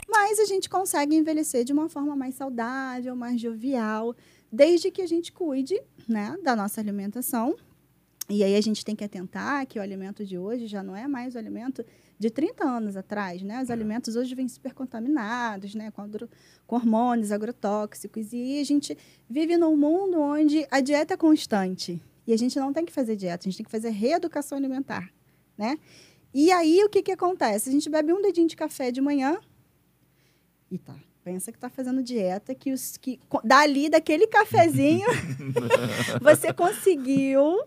Mas a gente consegue envelhecer de uma forma mais saudável, mais jovial, desde que a gente cuide, né, da nossa alimentação. E aí a gente tem que atentar que o alimento de hoje já não é mais o alimento de 30 anos atrás, né? Os alimentos hoje vêm super contaminados, né? Com, agro- com hormônios agrotóxicos. E a gente vive num mundo onde a dieta é constante. E a gente não tem que fazer dieta, a gente tem que fazer reeducação alimentar, né? E aí, o que, que acontece? A gente bebe um dedinho de café de manhã e tá. Pensa que tá fazendo dieta, que, os, que dali, daquele cafezinho, você conseguiu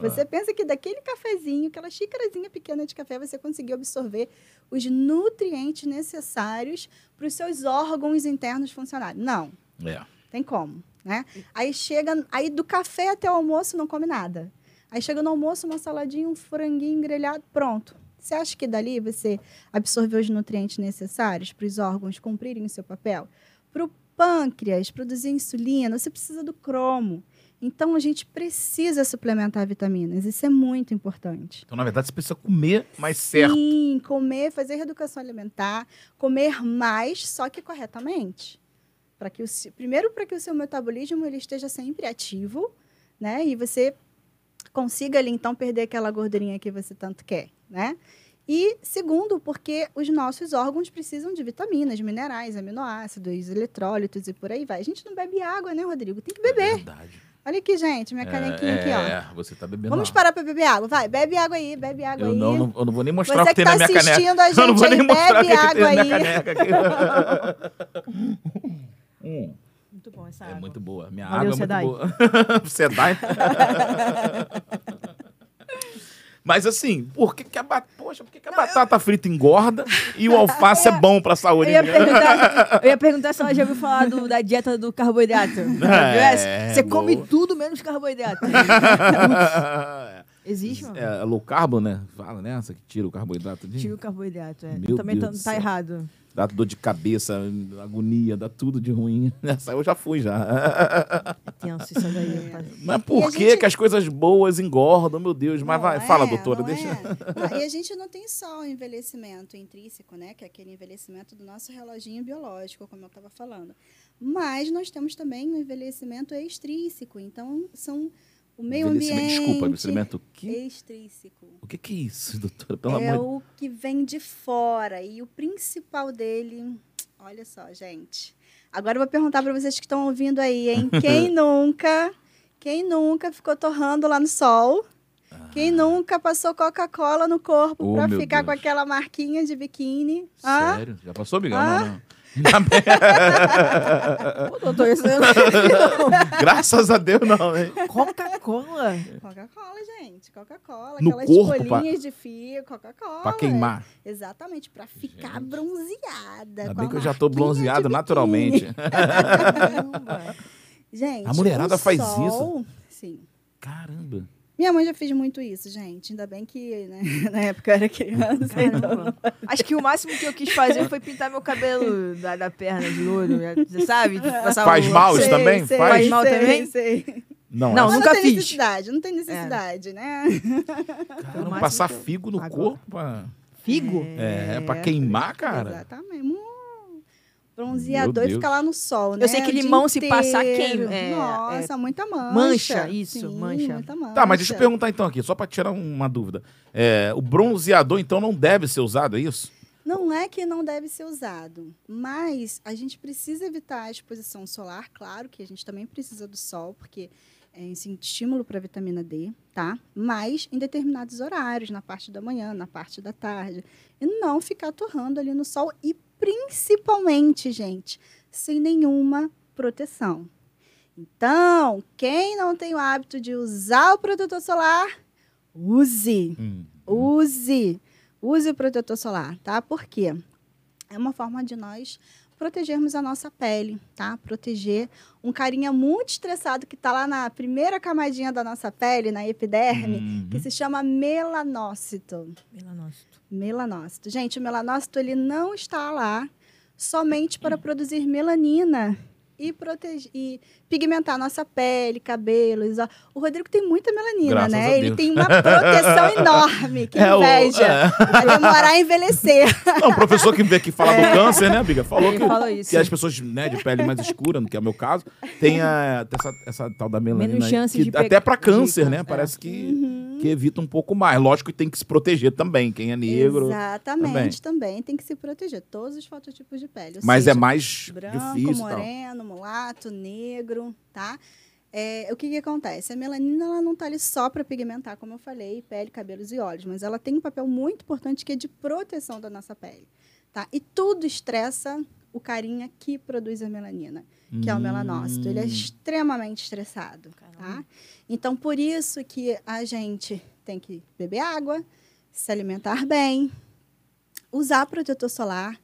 você pensa que daquele cafezinho, aquela xícarazinha pequena de café, você conseguiu absorver os nutrientes necessários para os seus órgãos internos funcionarem. Não, É. tem como, né? Aí chega, aí do café até o almoço não come nada. Aí chega no almoço uma saladinha, um franguinho grelhado, pronto. Você acha que dali você absorveu os nutrientes necessários para os órgãos cumprirem o seu papel? Para o pâncreas produzir insulina, você precisa do cromo. Então, a gente precisa suplementar vitaminas. Isso é muito importante. Então, na verdade, você precisa comer mais certo. Sim, comer, fazer reeducação alimentar, comer mais, só que corretamente. Para que o primeiro para que o seu metabolismo ele esteja sempre ativo, né? E você consiga ali então perder aquela gordurinha que você tanto quer, né? E segundo, porque os nossos órgãos precisam de vitaminas, minerais, aminoácidos, eletrólitos e por aí vai. A gente não bebe água, né, Rodrigo? Tem que É beber. verdade. Olha aqui, gente, minha canequinha aqui, ó. É, você tá bebendo Vamos água. parar para beber água. Vai, bebe água aí, bebe água Eu aí. não, não- eu não vou nem mostrar Você o que tem que na tá minha caneca. assistindo a eu não vou gente nem aí, mostrar o que, tem na minha água caneca aqui. Hum, Muito bom essa é água. muito boa. Minha Valeu, água é Sedai. muito boa. Sedai. Mas assim, por que, que a, ba- Poxa, por que, que a batata frita engorda e o alface é, bom pra Eu saúde? ia, perguntar, eu ia perguntar se ela já ouviu falar do- da dieta do carboidrato. Essa? É, Você come boa. tudo menos carboidrato. Existe, mano? é, low carbo, né? Fala nessa que tira o carboidrato. de- Tira o carboidrato, é. Meu Também Deus tá, do tá céu. errado. Dá dor de cabeça, agonia, dá tudo de ruim. Essa eu já fui já. É tenso isso daí. Mas por que gente- que as coisas boas engordam, meu Deus? Mas Não vai, é, fala, doutora, deixa. é. Não, e a gente não tem só o envelhecimento intrínseco, né? Que é aquele envelhecimento do nosso reloginho biológico, como eu estava falando. Mas nós temos também o envelhecimento extrínseco. Então, são o meio ambiente. Desculpa, envelhecimento o quê? extrínseco. O que que é isso, doutora? Pelo é amor de o que vem de fora. E o principal dele. Olha só, gente. Agora eu vou perguntar para vocês que estão ouvindo aí, hein? Quem nunca. Quem nunca ficou torrando lá no sol? Quem nunca passou Coca-Cola no corpo Oh, para ficar com Deus. aquela marquinha de biquíni? Sério? Já passou, Miguel? Ah? Não, não. Pô, doutor, isso não vi, Graças a Deus, não, hein? Coca-Cola. Coca-Cola, gente. Coca-Cola. No Aquelas corpo, pra- bolinhas de fio, Coca-Cola. Pra queimar. Exatamente, para ficar Gente. bronzeada. Ainda bem que eu já tô bronzeado naturalmente. Caramba. Gente, A mulherada o faz sol- Sim. Caramba. Minha mãe já fez muito isso, gente. Ainda bem que né, na época eu era criança. então-. Acho que o máximo que eu quis fazer foi pintar meu cabelo da, da perna de louro. né? Você sabe? Passar Faz o- mal isso Sei, também? sei, Faz? Faz mal sei, também? sei. Não, Não, essa- nunca não tem fiz. necessidade, não tem necessidade, né? Caramba, máximo passar eu- figo no Agora. corpo. pra- Figo? É, é pra queimar, cara. Exatamente. Bronzeador e ficar lá no sol, né? Eu sei que limão, se inteiro. passar, queima, é, Nossa, muita mancha. Mancha, isso, Sim, mancha. Muita mancha. Tá, mas deixa eu perguntar então aqui, só pra tirar uma dúvida. É, o bronzeador, então, não deve ser usado, é isso? Não é que não deve ser usado, mas a gente precisa evitar a exposição solar, claro que a gente também precisa do sol, porque é esse estímulo para a vitamina D, tá? Mas em determinados horários, na parte da manhã, na parte da tarde, e não ficar torrando ali no sol e principalmente, gente, sem nenhuma proteção. Então, quem não tem o hábito de usar o protetor solar, use. Hum. Use, use o protetor solar, tá? Por quê? É uma forma de nós protegermos a nossa pele, tá? Proteger um carinha muito estressado que tá lá na primeira camadinha da nossa pele, na epiderme, Uhum. que se chama melanócito. Melanócito. Melanócito. Gente, o melanócito ele não está lá somente para produzir melanina e, proteger, e pigmentar nossa pele, cabelos. ó. O Rodrigo tem muita melanina, Graças a né? Ele tem uma proteção enorme. Que É, o- inveja. é. Vai demorar a envelhecer. Não, o professor que veio aqui falar do câncer, né, Biga? Falou que, falou isso. que as pessoas né, de pele mais escura, que é o meu caso, tem a- essa, essa tal da melanina. Menos aí, chances que de pegar- Até pra de câncer, né? câncer, é. Parece que, Uhum. Que evita um pouco mais. Lógico que tem que se proteger também, quem é negro. Exatamente, também. tem que se proteger. Todos os fototipos de pele. ou Mas é seja, mais branco, difícil moreno, mulato, negro, tá? É, o que, que acontece? A melanina ela não está ali só para pigmentar, como eu falei, pele, cabelos e olhos, mas ela tem um papel muito importante que é de proteção da nossa pele, tá? E tudo estressa o carinha que produz a melanina, que é o melanócito. Ele é Hum. extremamente estressado, tá? Então, por isso que a gente tem que beber água, se alimentar bem, usar protetor solar,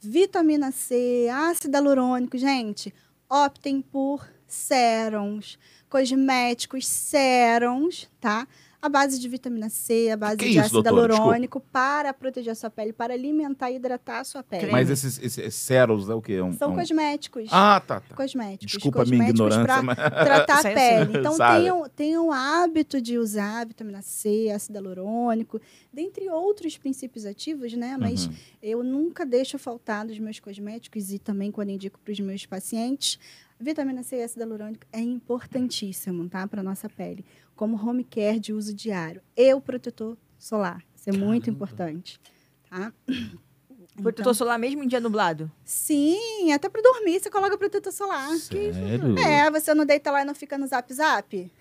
vitamina C, ácido hialurônico. Gente, optem por sérums, cosméticos, sérums, tá? A base de vitamina C, a base que é de isso, ácido doutora? hialurônico para proteger a sua pele, para alimentar e hidratar a sua pele. Creme. Mas esses, esses ceros é o quê? É um- São é um- cosméticos. Ah, tá, tá. Cosméticos. Desculpa a minha cosméticos ignorância, mas... tratar a pele. Então, tenham, tenham o hábito de usar vitamina C, ácido hialurônico, dentre outros princípios ativos, né? Mas Uhum. eu nunca deixo faltar dos meus cosméticos e também quando indico para os meus pacientes. Vitamina C e ácido hialurônico é importantíssimo, tá? Para nossa pele. Como home care de uso diário. E o protetor solar. Isso é muito Caramba. importante, tá? Protetor solar mesmo em dia nublado? Sim, até para dormir você coloca protetor solar. Sério? É, você não deita lá e não fica no zap zap?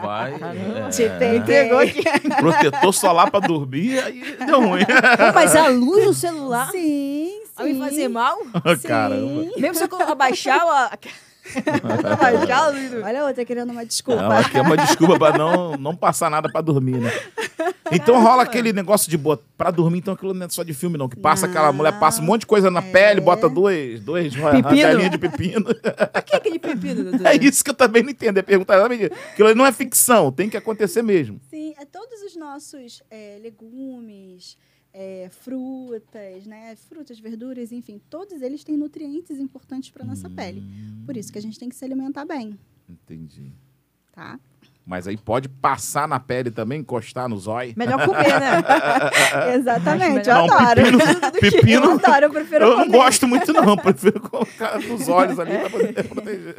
Vai. Caramba. é. Te. Entregou aqui. Protetor solar pra dormir, aí deu ruim. Pô, mas a luz do celular Sim, sim. vai me fazer mal? Sim. Caramba. Mesmo se eu abaixar a... Olha a outra querendo uma desculpa. Não, aqui é uma desculpa pra não, não passar nada pra dormir, né? Então rola aquele negócio de botar pra dormir, então aquilo não é só de filme, não. Que passa aquela Não. mulher, passa um monte de coisa na É. pele, bota dois, dois rodelinhas de pepino. Pra que aquele pepino, doutora? É isso que eu também não entendo. É perguntar exatamente. Aquilo ali não é ficção, tem que acontecer mesmo. Sim, é todos os nossos é, legumes, é, frutas, né? Frutas, verduras, enfim, todos eles têm nutrientes importantes para nossa pele. Por isso que a gente tem que se alimentar bem, Entendi. tá? Mas aí pode passar na pele também, encostar no zóio. Melhor comer, né? Exatamente, eu Não, adoro. pepino, pepino Eu adoro, eu prefiro eu não comer. gosto muito, não. Prefiro colocar nos olhos ali pra poder proteger.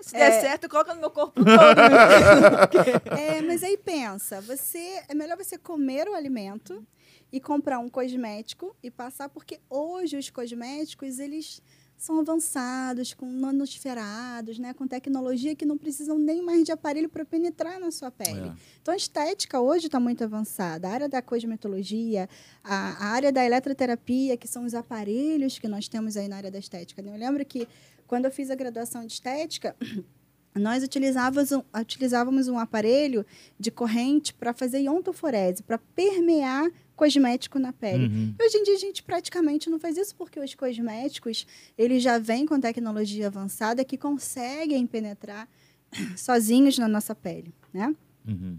Se der É. certo, coloca no meu corpo todo. É, mas aí pensa, você é melhor você comer o alimento e comprar um cosmético e passar, porque hoje os cosméticos eles são avançados, com nanosferados, né, com tecnologia que não precisam nem mais de aparelho para penetrar na sua pele. É. Então a estética hoje está muito avançada. A área da cosmetologia, a, a área da eletroterapia, que são os aparelhos que nós temos aí na área da estética. né? Eu lembro que quando eu fiz a graduação de estética, nós utilizávamos um, utilizávamos um aparelho de corrente para fazer iontoforese, para permear cosmético na pele. Uhum. Hoje em dia a gente praticamente não faz isso porque os cosméticos eles já vêm com tecnologia avançada que conseguem penetrar sozinhos na nossa pele, né? Uhum.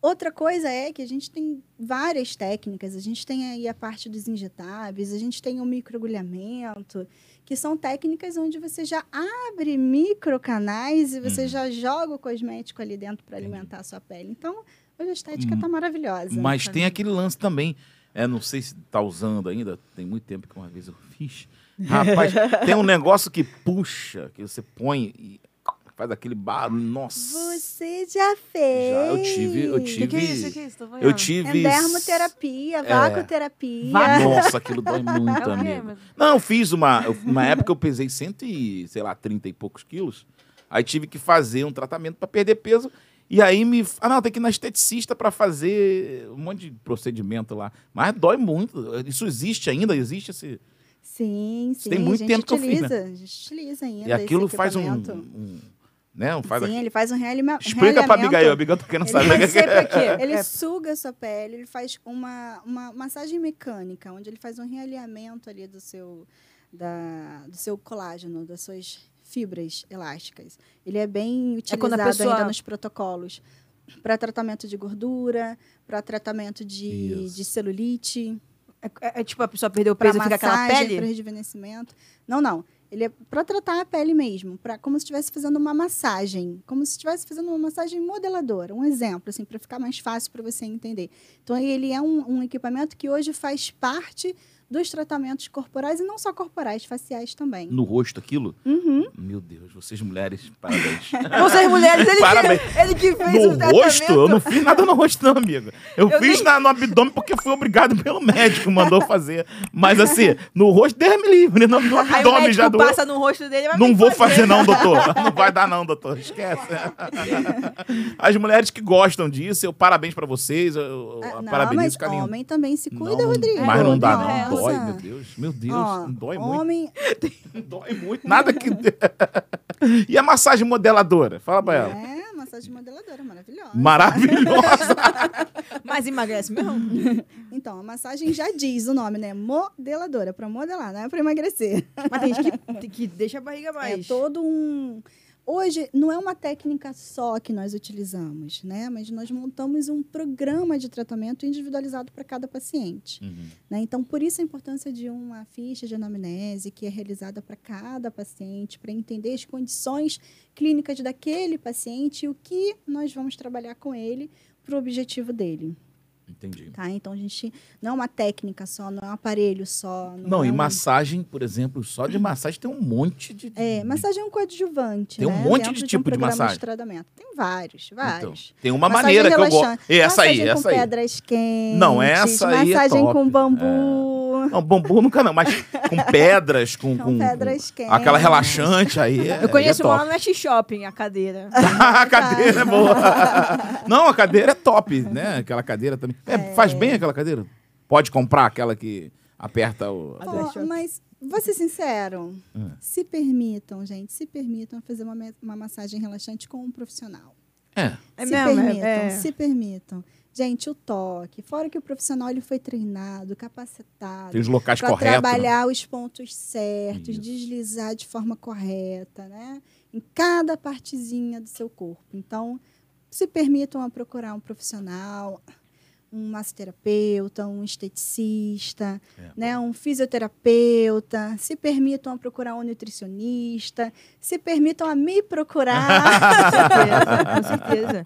Outra coisa é que a gente tem várias técnicas. A gente tem aí a parte dos injetáveis, a gente tem o microagulhamento, que são técnicas onde você já abre microcanais e você Uhum. já joga o cosmético ali dentro para alimentar a sua pele. Então, hoje a estética Hum, está maravilhosa. Mas tem aquele lance também. É, não sei se tá usando ainda, tem muito tempo que uma vez eu fiz. Rapaz, tem um negócio que puxa, que você põe e faz aquele barulho. Nossa! Você já fez. Já, eu tive- eu tive- que, que é isso? O que é isso? Tô Eu tive. Endermoterapia, É. vacoterapia. Va- Nossa, aquilo dói muito, É amigo. Mas- Não, eu fiz uma. Uma época eu pesei cento e, sei lá, 30 e poucos quilos. Aí tive que fazer um tratamento para perder peso. E aí me. Ah, não, tem que ir na esteticista para fazer um monte de procedimento lá. Mas dói muito. Isso existe ainda? Existe esse. Sim, sim. tem muito a gente tempo que eu fiz, utiliza, A gente utiliza ainda. E aquilo esse faz um. um- né? Um faz Sim, aqui- ele faz um realima- Explica pra realimento. Abigail. A Abigail tá querendo Ele saber. que é. quê? Ele É. suga a sua pele, ele faz uma, uma massagem mecânica, onde ele faz um realinhamento ali do seu, da, do seu colágeno, das suas fibras elásticas. Ele é bem É utilizado pessoa- ainda nos protocolos para tratamento de gordura, para tratamento de, de celulite, É, é- é tipo a pessoa perdeu o para peso e fica aquela massagem, para pele? rejuvenescimento. Não, não. Ele é para tratar a pele mesmo, para como se estivesse fazendo uma massagem, como se estivesse fazendo uma massagem modeladora, um exemplo assim, para ficar mais fácil para você entender. Então ele é um, um equipamento que hoje faz parte dos tratamentos corporais e não só corporais, faciais também. No rosto aquilo? Uhum. Meu Deus, vocês mulheres, parabéns. Vocês mulheres, ele Parabéns. que, ele que fez No o tratamento. rosto? Eu não fiz nada no rosto, não, amigo. Eu, Eu fiz nem- na- no abdômen porque fui obrigado pelo médico, mandou fazer. Mas assim, no rosto, Deus me livre. No, no Aí o abdômen médico já doeu. passa no rosto dele vai Não vou fazer, não, doutor. Não vai dar, não, doutor. Esquece. As mulheres que gostam disso, eu parabéns pra vocês. Eu, eu Ah, não, parabenizo, mas lindo. homem também se cuida, Não, Rodrigo. Mas não dá, não. Dói, meu Deus. Meu Deus, Ó, dói muito. homem, Dói muito. Nada que. e a massagem modeladora? Fala pra ela. é, massagem modeladora, maravilhosa. Maravilhosa. Mas emagrece mesmo? Então, a massagem já diz o nome, né? Modeladora, para modelar, não é para emagrecer. Mas tem gente que, que deixa a barriga mais. É todo um. Hoje, não é uma técnica só que nós utilizamos, né? Mas nós montamos um programa de tratamento individualizado para cada paciente. Uhum. Né? Então, por isso a importância de uma ficha de anamnese que é realizada para cada paciente, para entender as condições clínicas daquele paciente e o que nós vamos trabalhar com ele para o objetivo dele. Entendi. Tá? Então, a gente não é uma técnica só, não é um aparelho só. Não, é e um- massagem, por exemplo, só de massagem tem um monte de. É, massagem é um coadjuvante. Tem um né? monte Dentro de um tipo de programa massagem. tratamento. Tem vários, Então, vários. tem uma Massagem maneira que eu gosto. relaxante. Essa aí, massagem essa com aí. pedras quentes. Não, essa aí é Massagem top. com bambu. Não, bambu nunca não, mas com pedras, com, Com com, pedras com quentes. aquela relaxante aí. É, Eu conheço aí é uma no West Shopping, a cadeira. a cadeira é boa. Não, a cadeira é top, né? Aquela cadeira também. É, Faz bem aquela cadeira? Pode comprar aquela que aperta o. Shop. mas, vou ser sincero, Hum. se permitam, gente, se permitam fazer uma, uma massagem relaxante com um profissional. É. É se mesmo, é- permitam, é. se permitam. Gente, o toque, fora que o profissional ele foi treinado, capacitado, Tem os locais corretos. né? trabalhar os pontos certos, Isso. deslizar de forma correta, né? Em cada partezinha do seu corpo. Então, se permitam a procurar um profissional, um massoterapeuta, um esteticista, É. né, um fisioterapeuta, se permitam a procurar um nutricionista, se permitam a me procurar. Com certeza.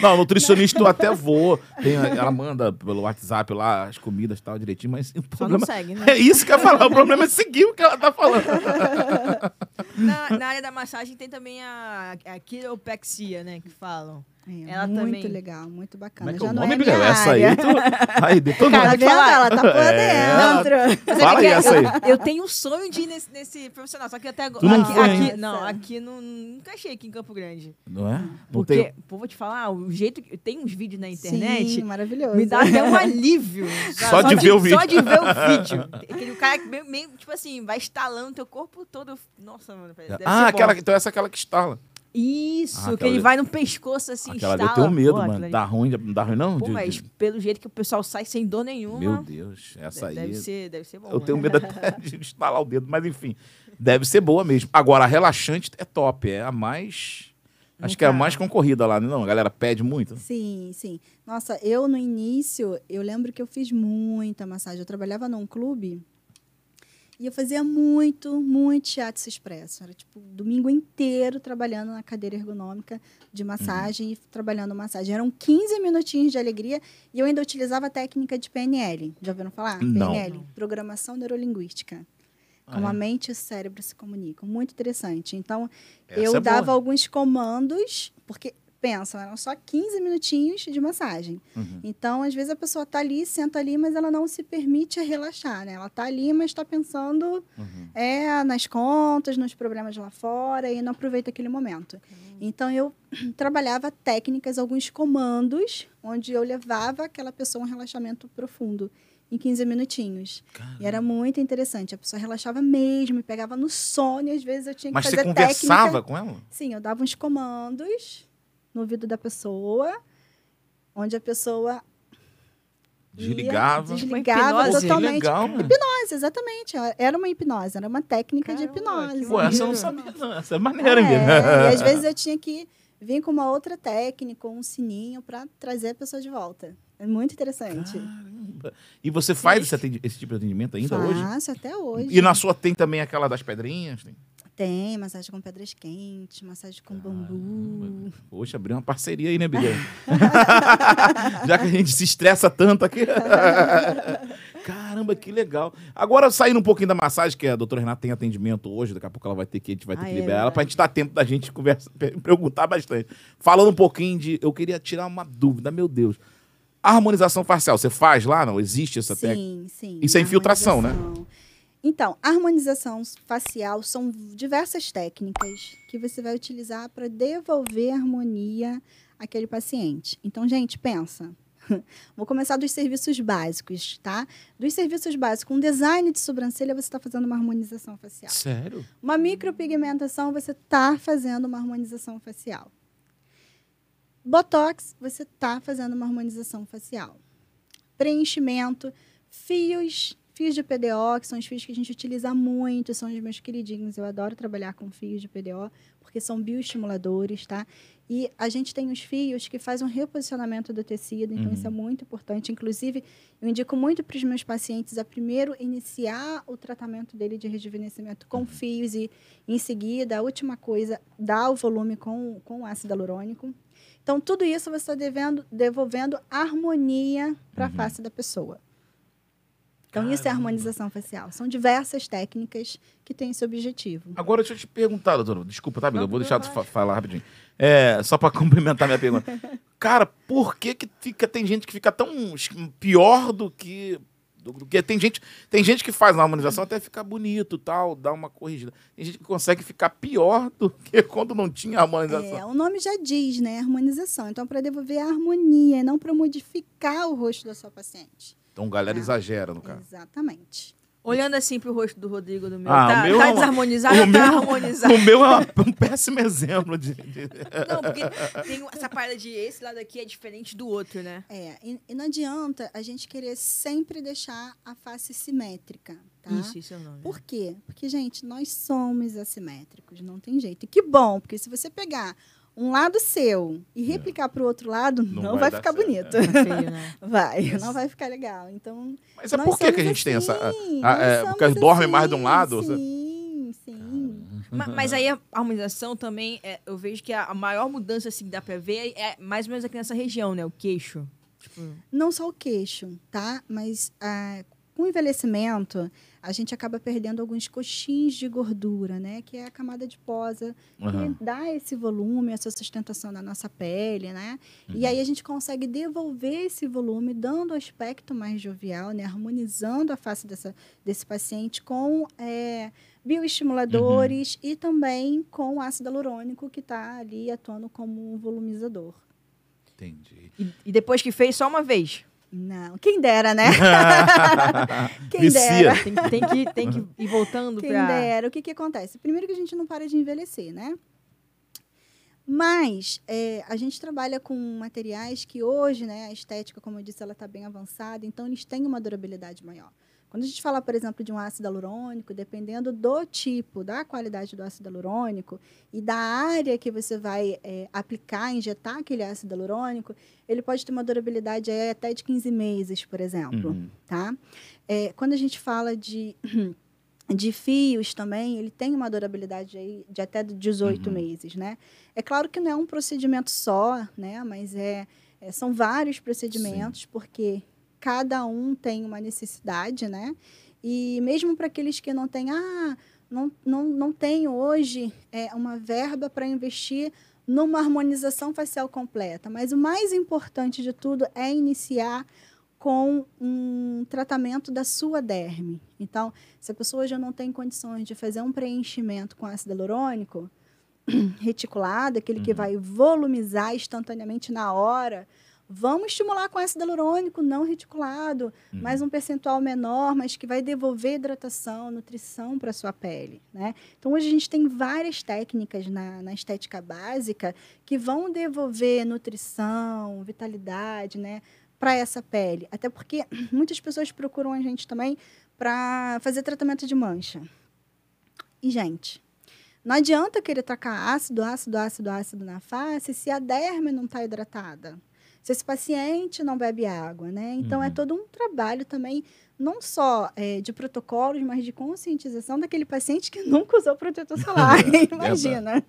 Não, nutricionista eu até vou. Tem, ela manda pelo WhatsApp lá as comidas e tal direitinho, mas o Só não problema. segue, né? É isso que eu ia falar. O problema é seguir o que ela tá falando. Na, na área da massagem tem também a, a quiropexia, né? Que falam. É, Ela muito também. legal, muito Como bacana. é que é Já o não nome, é minha Essa aí, tu... aí Vou te vendo? falar. Ela tá por É. dentro. Você Fala aí essa aí. Eu, tenho um sonho de ir nesse, nesse profissional, só que até agora. Não aqui, foi aqui- não, aqui não, nunca achei aqui em Campo Grande. Não é? Não Porque, tem. pô, vou te falar, o jeito que. Tem uns vídeos na internet. Sim, maravilhoso. Me dá até um alívio. Só de ver o vídeo. Só de ver o vídeo. Aquele cara que meio, meio, tipo assim, vai estalando teu corpo todo. Nossa, mano. deve ser Ah, bom. aquela, então essa é aquela que instala. Isso, Ah, que aquela ele de- vai no pescoço assim, aquela instala. eu tenho medo, Pô, mano. Dá ruim, não dá ruim não? Pô, De- mas de- pelo jeito que o pessoal sai sem dor nenhuma. Meu Deus, essa de- aí. Deve ser, deve ser bom. Eu né? tenho medo até de instalar o dedo, mas enfim. Deve ser boa mesmo. Agora, a relaxante é top, é a mais Acho que é a Nunca- mais concorrida lá, não? A galera pede muito. Sim, sim. Nossa, eu no início, eu lembro que eu fiz muita massagem. Eu trabalhava num clube e eu fazia muito, muito shiatsu expresso. Era tipo domingo inteiro trabalhando na cadeira ergonômica de massagem e trabalhando massagem. Eram 15 minutinhos de alegria e eu ainda utilizava a técnica de PNL. Já ouviram falar? Não. PNL, Programação Neurolinguística. Como Ah, a é? mente e o cérebro se comunicam. Muito interessante. Então, Essa eu é dava alguns comandos, porque, pensa, eram só 15 minutinhos de massagem. Uhum. Então, às vezes a pessoa tá ali, senta ali, mas ela não se permite a relaxar, né? Ela tá ali, mas está pensando Uhum. é, nas contas, nos problemas lá fora e não aproveita aquele momento. Então, eu trabalhava técnicas, alguns comandos, onde eu levava aquela pessoa a um relaxamento profundo. Em 15 minutinhos. E era muito interessante. A pessoa relaxava mesmo, pegava no sono, e às vezes eu tinha que Mas você fazer conversava técnica. com ela? Sim, eu dava uns comandos no ouvido da pessoa, onde a pessoa ia, Desligava. desligava hipnose. Totalmente. legal, né? Hipnose, exatamente. Era uma hipnose, era uma técnica de Caramba, hipnose. que Pô, essa eu não sabia, não. Essa é maneira, É, mesmo. e às vezes eu tinha que vir com uma outra técnica, um sininho, para trazer a pessoa de volta. É muito interessante. Caramba. E você faz esse, esse tipo de atendimento ainda hoje? Faço até hoje. E na sua tem também aquela das pedrinhas? Tem? Tem massagem com pedras quentes, massagem com bambu. Poxa, abriu uma parceria aí, né, Bia? Já que a gente se estressa tanto aqui. Caramba, que legal. Agora, saindo um pouquinho da massagem, que a doutora Renata tem atendimento hoje, daqui a pouco ela vai ter que, a gente vai ter Ah, que é liberar ela, verdade. pra gente dar tempo da gente conversa, per- perguntar bastante. Falando um pouquinho de. Eu queria tirar uma dúvida, meu Deus. A harmonização facial, você faz lá? Não? Existe essa técnica? Sim, sim. Isso é infiltração, né? Então, harmonização facial são diversas técnicas que você vai utilizar para devolver harmonia àquele paciente. Então, gente, pensa. Vou começar dos serviços básicos, tá? Dos serviços básicos, um design de sobrancelha, você está fazendo uma harmonização facial. Sério? Uma micropigmentação, você está fazendo uma harmonização facial. Botox, você está fazendo uma harmonização facial. Preenchimento, fios, fios de PDO, que são os fios que a gente utiliza muito, são os meus queridinhos. Eu adoro trabalhar com fios de PDO, porque são bioestimuladores, tá? E a gente tem os fios que fazem um reposicionamento do tecido, então Uhum. isso é muito importante. Inclusive, eu indico muito para os meus pacientes a primeiro iniciar o tratamento dele de rejuvenescimento com fios e, em seguida, a última coisa, dar o volume com, com ácido hialurônico. Então, tudo isso você está devolvendo harmonia para a Uhum. face da pessoa. Então, isso é Caramba. harmonização facial. São diversas técnicas que têm esse objetivo. Agora deixa eu te perguntar, doutor. Desculpa, tá, amigo? Não, Eu vou deixar de falar rapidinho. É, só pra complementar minha pergunta. Cara, por que que fica, tem gente que fica tão pior do que... Do, do que tem gente, tem gente que faz na harmonização até ficar bonito tal, dá uma corrigida. Tem gente que consegue ficar pior do que quando não tinha harmonização. É, o nome já diz, né? Harmonização. Então, para devolver a harmonia, e não para modificar o rosto da sua paciente. Então, galera É. exagera, no caso. Exatamente. Olhando assim pro rosto do Rodrigo do meu, Ah, tá, o meu tá é uma- desarmonizado o ou tá meu- harmonizado? O meu é uma- um péssimo exemplo de... de- Não, porque tem essa parada de esse lado aqui é diferente do outro, né? É, e, e não adianta a gente querer sempre deixar a face simétrica, tá? Isso, isso é o nome. Por quê? Porque, gente, nós somos assimétricos, não tem jeito. E que bom, porque se você pegar um lado seu e replicar para o outro lado, Não não, vai vai, ficar certo, bonito. É feio, né? Vai, não vai ficar legal. Então, Mas é por que, que a gente tem essa... assim, a- nós é, porque dorme mais de um assim, lado? você- Sim, sim. Ma- Mas aí a harmonização também, é, eu vejo que a, a maior mudança assim, que dá pra ver é mais ou menos aqui nessa região, né? O queixo. Tipo, Não só o queixo, tá? Mas ah, com o envelhecimento, a gente acaba perdendo alguns coxins de gordura, né? Que é a camada adiposa, Aham. que dá esse volume, essa sustentação na nossa pele, né? E Uhum. aí a gente consegue devolver esse volume, dando um aspecto mais jovial, né? Harmonizando a face dessa, desse paciente com é, bioestimuladores Uhum. e também com ácido hialurônico, que está ali atuando como um volumizador. Entendi. e, e depois que fez, só uma vez. Não, quem dera, né? quem Vicia. dera. Tem, tem que, tem que ir voltando Quem pra... dera. O que, que acontece? Primeiro que a gente não para de envelhecer, né? Mas é, a gente trabalha com materiais que hoje, né, a estética, como eu disse, ela está bem avançada, então eles têm uma durabilidade maior. Quando a gente fala, por exemplo, de um ácido hialurônico, dependendo do tipo, da qualidade do ácido hialurônico e da área que você vai é, aplicar, injetar aquele ácido hialurônico, ele pode ter uma durabilidade aí até de 15 meses, por exemplo, Uhum. tá? É, quando a gente fala de, de fios também, ele tem uma durabilidade aí de até 18 Uhum. meses, né? É claro que não é um procedimento só, né? Mas é, é- são vários procedimentos, porque cada um tem uma necessidade, né? E mesmo para aqueles que não têm, ah, não, não, não tem hoje é, uma verba para investir numa harmonização facial completa. Mas o mais importante de tudo é iniciar com um tratamento da sua derme. Então, se a pessoa já não tem condições de fazer um preenchimento com ácido hialurônico reticulado, aquele que Uhum. vai volumizar instantaneamente na hora, vamos estimular com ácido hialurônico não reticulado, Uhum. mais um percentual menor, mas que vai devolver hidratação, nutrição para a sua pele. Né? Então, hoje a gente tem várias técnicas na, na estética básica que vão devolver nutrição, vitalidade, né? para essa pele. Até porque muitas pessoas procuram a gente também para fazer tratamento de mancha. E, gente, não adianta querer tacar ácido, ácido, ácido, ácido na face se a derme não está hidratada. Se esse paciente não bebe água, né? Então, é Uhum. todo um trabalho também, não só eh, de protocolos, mas de conscientização daquele paciente que nunca usou protetor solar. Imagina.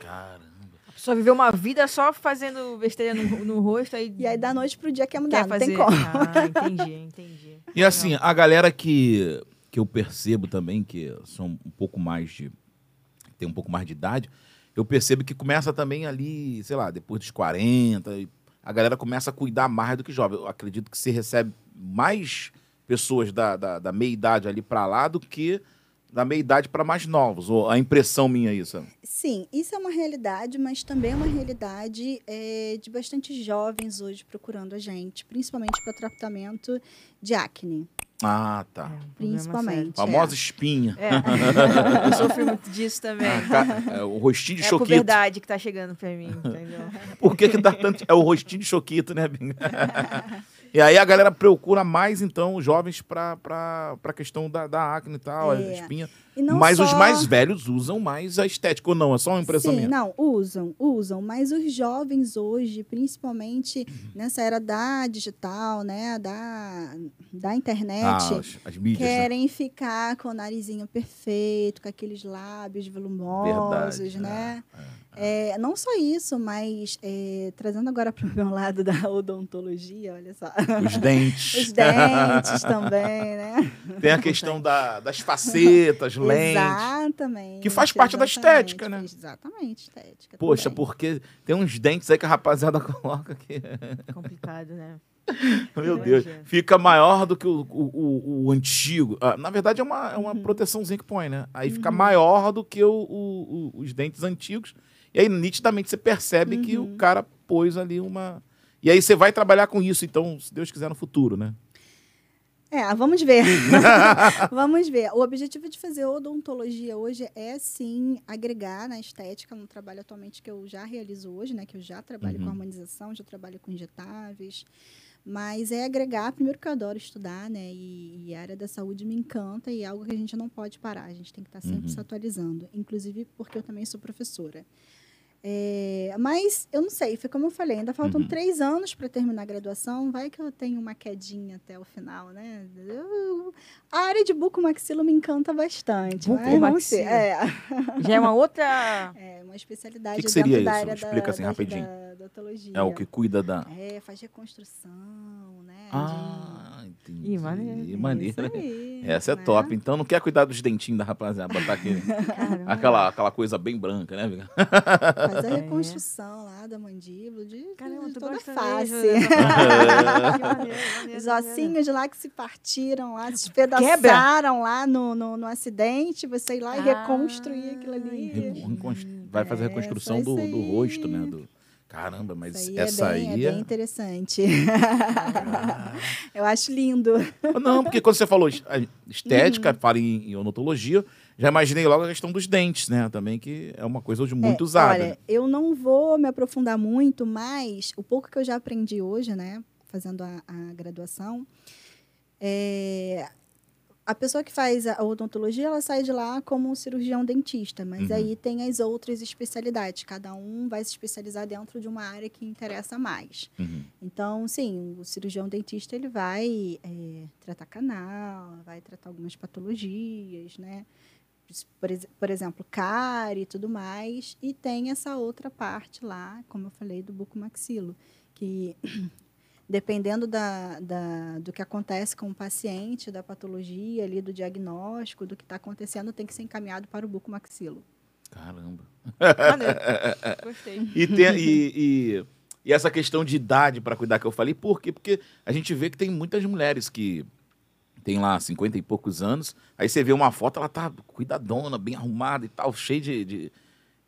Caramba. A pessoa viveu uma vida só fazendo besteira no, no rosto aí. E aí, da noite pro dia quer mudar, quer não fazer. tem como. Ah, entendi, entendi. E assim, a galera que, que eu percebo também, que são um pouco mais de. tem um pouco mais de idade, eu percebo que começa também ali, sei lá, depois dos 40, e a galera começa a cuidar mais do que jovem. Eu acredito que se recebe mais pessoas da, da, da meia idade ali pra lá do que da meia idade para mais novos. Ou a impressão minha é isso. Sim, isso é uma realidade, mas também é uma realidade eh, de bastante jovens hoje procurando a gente, principalmente para tratamento de acne. Ah, tá. É, Principalmente. sério. Famosa espinha. É, eu sofri muito disso também. Ah, é, o rostinho de É a choquito. puberdade que tá chegando pra mim, entendeu? Por que, que dá tanto. É o rostinho de choquito, né, Binga? e aí a galera procura mais, então, os jovens pra, pra questão da, da acne e tal, a É. espinha. E Mas os só- mais velhos usam mais a estética, ou não? É só uma impressão Sim, minha. não, usam, usam, mas os jovens hoje, principalmente nessa era da digital, né, da, da internet, Ah, as, as mídias, né? querem ficar com o narizinho perfeito, com aqueles lábios volumosos, Verdade, né? É, não só isso, mas é, trazendo agora para o meu lado da odontologia, olha só. Os dentes. Os dentes também, né? Tem a questão da- das facetas, lentes. Exatamente. Que faz parte da estética, né? Exatamente, estética. Poxa, também. porque tem uns dentes aí que a rapaziada coloca que. Complicado, né? Meu. Deus. Fica maior do que o, o, o- o antigo. Ah, na verdade, é uma, é Uhum. uma proteçãozinha que põe, né? Aí fica maior do que o- o- o- os dentes antigos. E aí, nitidamente, você percebe que Uhum. o cara pôs ali uma. E aí você vai trabalhar com isso, então, se Deus quiser, no futuro, né? É, vamos ver. vamos ver. O objetivo de fazer odontologia hoje é sim agregar na estética, no trabalho atualmente que eu já realizo hoje, né? Que eu já trabalho Uhum. com harmonização, já trabalho com injetáveis. Mas é agregar, primeiro que eu adoro estudar, né? E, e a área da saúde me encanta e é algo que a gente não pode parar. A gente tem que estar sempre Uhum. se atualizando. Inclusive porque eu também sou professora. É, mas eu não sei, foi como eu falei, ainda faltam Uhum. três anos para terminar a graduação. Vai que eu tenho uma quedinha até o final, né? Eu- a área de bucomaxilo me encanta bastante. Bucomaxilo. É, Já é uma outra. é uma especialidade Que que seria isso? área Explica da, assim da- rapidinho. Da. É o que cuida da. É, faz reconstrução, né? de- Ah, entendi. Ih, maneiro. Maneiro. Isso aí, Essa é né? top. Então não quer cuidar dos dentinhos da rapaziada, botar Caramba. aquela, aquela coisa bem branca, né? amiga? Faz a É. reconstrução lá da mandíbula, de, Caramba, de toda a face. mesmo Os ossinhos lá que se partiram lá, se despedaçaram lá no, no, no acidente, você ir lá e reconstruir aquilo ali. Recon- reconstru- Vai fazer a É, reconstrução só do, do rosto, né? Do... Caramba, mas aí essa é bem, aí. é bem interessante. Eu acho lindo. Não, porque quando você falou estética, Uhum. fala em, em odontologia, já imaginei logo a questão dos dentes, né? Também que é uma coisa hoje muito É, usada. Olha, eu não vou me aprofundar muito, mas o pouco que eu já aprendi hoje, né, fazendo a, a graduação, é, a pessoa que faz a odontologia, ela sai de lá como um cirurgião dentista, mas Uhum. aí tem as outras especialidades. Cada um vai se especializar dentro de uma área que interessa mais. Uhum. Então, sim, o cirurgião dentista ele vai é, tratar canal, vai tratar algumas patologias, né? Por, por exemplo, cárie e tudo mais. E tem essa outra parte lá, como eu falei, do bucomaxilo, que dependendo da, da- do que acontece com o paciente, da patologia ali, do diagnóstico, do que está acontecendo, tem que ser encaminhado para o bucomaxilo. Caramba. Maneiro. Gostei. E, tem- e- e- e essa questão de idade para cuidar que eu falei, por quê? Porque a gente vê que tem muitas mulheres que tem lá 50 e poucos anos, aí você vê uma foto, ela tá cuidadona, bem arrumada e tal, cheia de, de,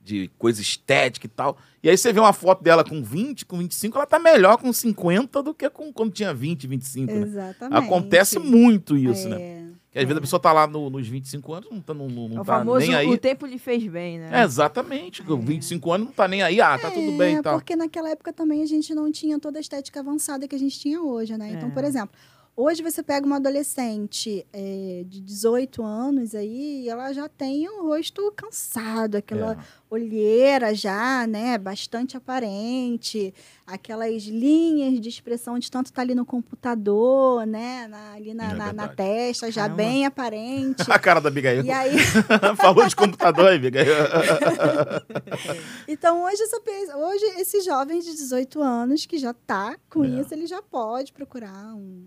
de coisa estética e tal. E aí você vê uma foto dela com 20, com 25, ela tá melhor com 50 do que com, quando tinha 20, 25, né? Exatamente. Acontece muito isso, né? É, Que às vezes é. a pessoa tá lá no- nos 25 anos, não tá, não, não- o tá famoso nem aí. o tempo lhe fez bem, né? É, exatamente. Com 25 anos não tá nem aí. Ah, tá tudo bem É, e tal. porque naquela época também a gente não tinha toda a estética avançada que a gente tinha hoje, né? Então, É. por exemplo, hoje você pega uma adolescente é, de 18 anos aí, e ela já tem o rosto cansado, aquela É. olheira já, né? Bastante aparente, aquelas linhas de expressão de tanto estar ali no computador, né? Na- ali na, É na- na testa, já Caramba. bem aparente. A cara da Abigail. e aí, Falou de computador aí, Abigail. Então, hoje, essa hoje, esse jovem de 18 anos que já está com É. isso, ele já pode procurar um,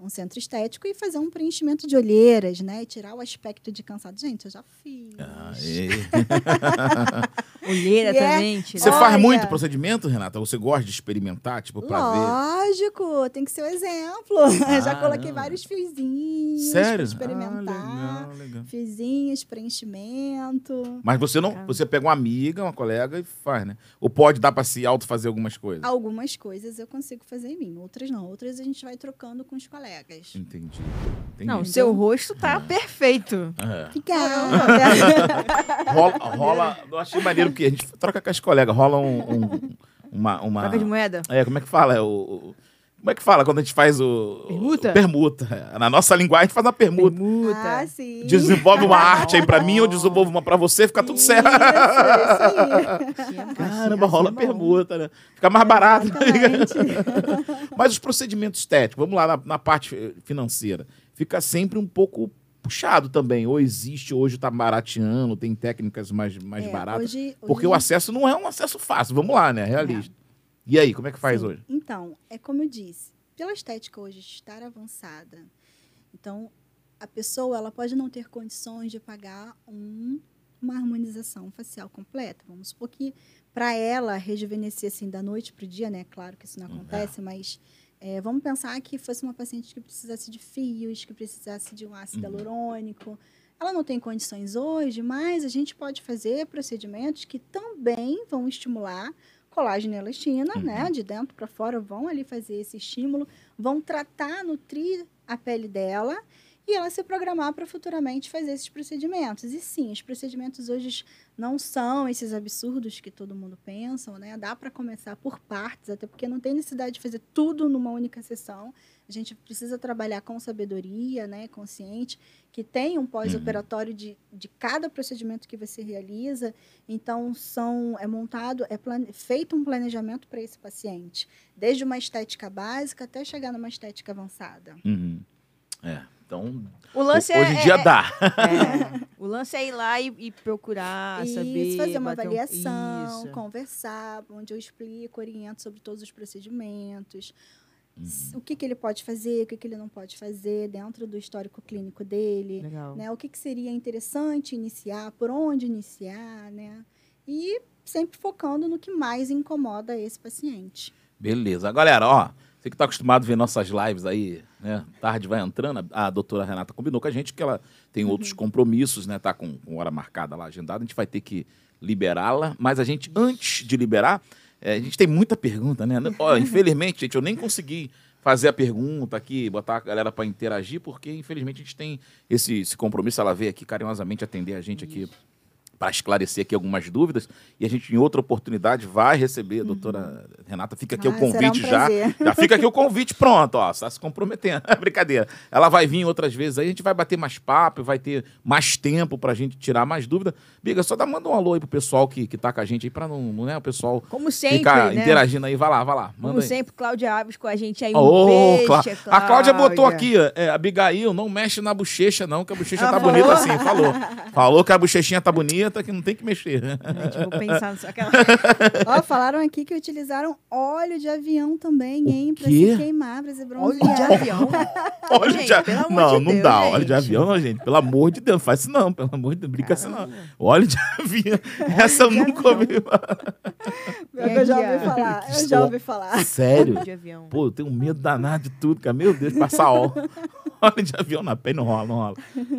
um centro estético e fazer um preenchimento de olheiras, né? E tirar o aspecto de cansado. Gente, eu já fiz. Ah, Olheira E é- também. tira- Você faz Olha. muito procedimento, Renata? Você gosta de experimentar, tipo, pra ver? Lógico, tem que ser o exemplo. já coloquei Caramba. vários fiozinhos Sério? para experimentar. Ah, legal, legal. Fiozinhos, preenchimento. Mas você não, você pega uma amiga, uma colega e faz, né? Ou pode dar pra se auto-fazer algumas coisas? Algumas coisas eu consigo fazer em mim, outras não. Outras a gente vai trocando com os colegas. Entendi. Entendi. Não, seu rosto tá perfeito. É. Obrigada. Rola, rola, eu achei maneiro porque a gente troca com as colegas, rola um, um- uma, uma... Troca de moeda. É, como é que fala? É o, o- como é que fala quando a gente faz o... Permuta? o- permuta. É, Na nossa linguagem, a gente faz uma permuta. Permuta. Ah, sim. Desenvolve uma arte aí pra mim, eu desenvolvo uma pra você, fica tudo certo. Isso, isso aí. Caramba, Assim rola é permuta, né? Fica mais barato. Exatamente. Mas os procedimentos estéticos, vamos lá na, na parte financeira, fica sempre um pouco puxado também. Ou existe, hoje tá barateando, tem técnicas mais, mais É, baratas. hoje- Porque hoje- o acesso não é um acesso fácil. Vamos lá, né? Realista. E aí, como é que faz Sim. hoje? Então, é como eu disse, pela estética hoje estar avançada, então a pessoa ela pode não ter condições de pagar um- uma harmonização facial completa. Vamos supor que para ela rejuvenescer assim da noite para o dia, né? Claro que isso não acontece, mas é, vamos pensar que fosse uma paciente que precisasse de fios, que precisasse de um ácido Uhum. hialurônico. Ela não tem condições hoje, mas a gente pode fazer procedimentos que também vão estimular colágeno e elastina, Uhum. né? De dentro para fora, vão ali fazer esse estímulo, vão tratar, nutrir a pele dela e ela se programar para futuramente fazer esses procedimentos. E sim, os procedimentos hoje não são esses absurdos que todo mundo pensa, né? Dá para começar por partes, até porque não tem necessidade de fazer tudo numa única sessão. A gente precisa trabalhar com sabedoria, né? Consciente, que tem um pós-operatório de, de cada procedimento que você realiza. Então, são, é montado, é plane- feito um planejamento para esse paciente, desde uma estética básica até chegar numa estética avançada. Uhum. É, então, O lance ho- é, hoje em dia é- dá. é, o lance é ir lá e, e procurar, Isso, saber. fazer uma um- avaliação, Isso. conversar, onde eu explico, oriento sobre todos os procedimentos, Uhum. o que, que ele pode fazer, o que, que ele não pode fazer dentro do histórico clínico dele, Legal. né? O que, que seria interessante iniciar, por onde iniciar, né? E sempre focando no que mais incomoda esse paciente. Beleza. Galera, ó, você que tá acostumado a ver nossas lives aí, né? Tarde vai entrando, a a doutora Renata combinou com a gente que ela tem outros compromissos, né? Tá com, com hora marcada lá, agendada. A gente vai ter que liberá-la, mas a gente, antes de liberar, eh, a gente tem muita pergunta, né? Ó, infelizmente, gente, eu nem consegui fazer a pergunta aqui, botar a galera para interagir, porque infelizmente a gente tem esse, esse compromisso. Ela veio aqui carinhosamente atender a gente aqui para esclarecer aqui algumas dúvidas. E a gente, em outra oportunidade, vai receber a doutora Renata. Fica aqui Ah, o será um convite já. Já fica aqui o convite pronto, ó. Está se comprometendo. Brincadeira. Ela vai vir outras vezes aí, a gente vai bater mais papo, vai ter mais tempo pra gente tirar mais dúvida. Biga, só dá, manda um alô aí pro pessoal que, que tá com a gente aí, pra não, né, o pessoal Como sempre, ficar né? interagindo aí. Vai lá, vai lá. Como aí. sempre, Cláudia Alves com a gente aí. Um Ô, beijo, Clá- tia A Cláudia botou aqui, é, Abigail, não mexe na bochecha não, que a bochecha Ela tá falou? bonita assim, falou. Falou que a bochechinha tá bonita, que não tem que mexer. Gente, vou pensar nisso. Aquela... Ó, falaram aqui que utilizaram óleo de avião também, hein? Pra se queimar, pra se Óleo bronzear. de avião. Óleo Gente, de amor Não, de não Deus, dá. gente. Óleo de avião não, gente. Pelo amor de Deus, não faz isso não. Pelo amor de Deus, brinca assim não. Óleo de avião. Essa eu nunca ouvi. Eu já ouvi é? falar, eu já ouvi falar. Sério? Óleo de avião. Pô, eu tenho medo danado de tudo, cara. Meu Deus, passar óleo. Óleo de avião na pele não rola, não rola.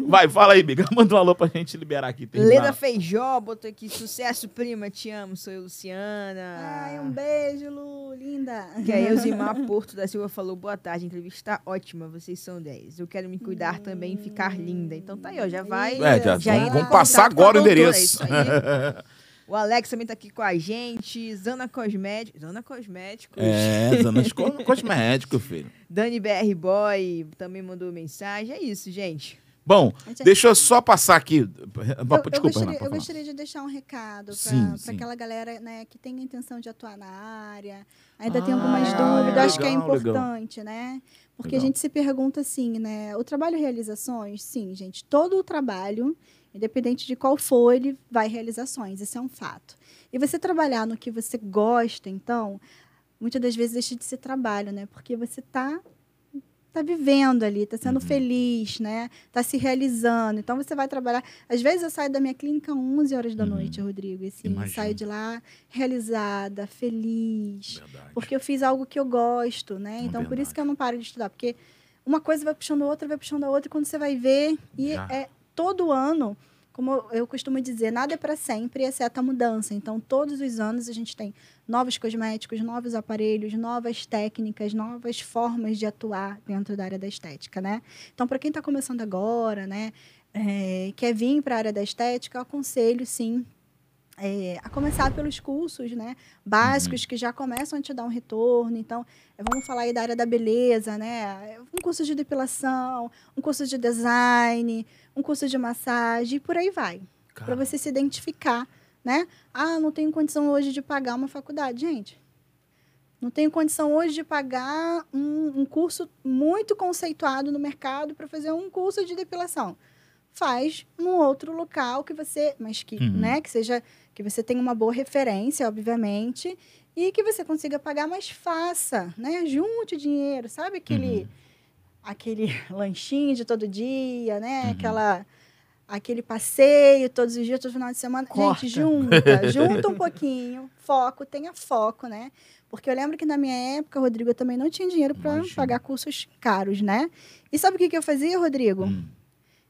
Vai, fala aí, Biga. Manda um alô pra gente liberar aqui. terminar. Leda Feijó botou aqui, sucesso, prima, te amo, sou eu, Luciana. Ai, um beijo, Lu, linda. Que a Elzimar Porto da Silva falou, boa tarde, a entrevista tá ótima, vocês são 10. Eu quero me cuidar também e ficar linda. Então tá aí, ó, já vai... É, já, Já vamos, vamos passar agora o doutora, endereço. O Alex também tá aqui com a gente. Zana Cosméticos. Zana Cosméticos. É, Zanas Co- Cosmético, filho. Dani BR Boy também mandou mensagem. É isso, gente. Bom, Gente, deixa eu só passar aqui. Eu, Desculpa, eu, Renan, gostaria, pode eu gostaria de deixar um recado para aquela galera né, que tem a intenção de atuar na área, ainda tem Ah, algumas legal, dúvidas, acho que é legal. importante, né? Porque Legal. a gente se pergunta assim, né? O trabalho e realizações, sim, gente, todo o trabalho, independente de qual for, ele vai realizações, isso é um fato. E você trabalhar no que você gosta, então, muitas das vezes deixa de ser trabalho, né? Porque você está tá vivendo ali, tá sendo Uhum. feliz, né? Tá se realizando. Então você vai trabalhar. Às vezes eu saio da minha clínica às 11 horas da Uhum. noite, Rodrigo, e assim, saio de lá realizada, feliz, Verdade. porque eu fiz algo que eu gosto, né? É Então por verdade. isso que eu não paro de estudar, porque uma coisa vai puxando a outra, vai puxando a outra, e quando você vai ver, e Já. é todo ano, como eu costumo dizer, nada é para sempre, exceto a mudança. Então, todos os anos a gente tem novos cosméticos, novos aparelhos, novas técnicas, novas formas de atuar dentro da área da estética, né? Então, para quem está começando agora, né, é, quer vir para a área da estética, eu aconselho, sim, é, a começar pelos cursos, né, básicos que já começam a te dar um retorno. Então, é, vamos falar aí da área da beleza, né? Um curso de depilação, um curso de design, um curso de massagem, e por aí vai para você se identificar, né? Ah, não tenho condição hoje de pagar uma faculdade. Gente, não tenho condição hoje de pagar um, um curso muito conceituado no mercado para fazer um curso de depilação. Faz num outro local que você, mas que, Uhum. né, que seja que você tenha uma boa referência, obviamente, e que você consiga pagar, mas faça, né? Junte dinheiro, sabe aquele Uhum. aquele lanchinho de todo dia, né? Uhum. Aquela aquele passeio todos os dias, todo final de semana. Corta. Gente, junta, junta um pouquinho, foco, tenha foco, né? Porque eu lembro que na minha época, Rodrigo, eu também não tinha dinheiro para pagar cursos caros, né? E sabe o que, que eu fazia, Rodrigo? Hum.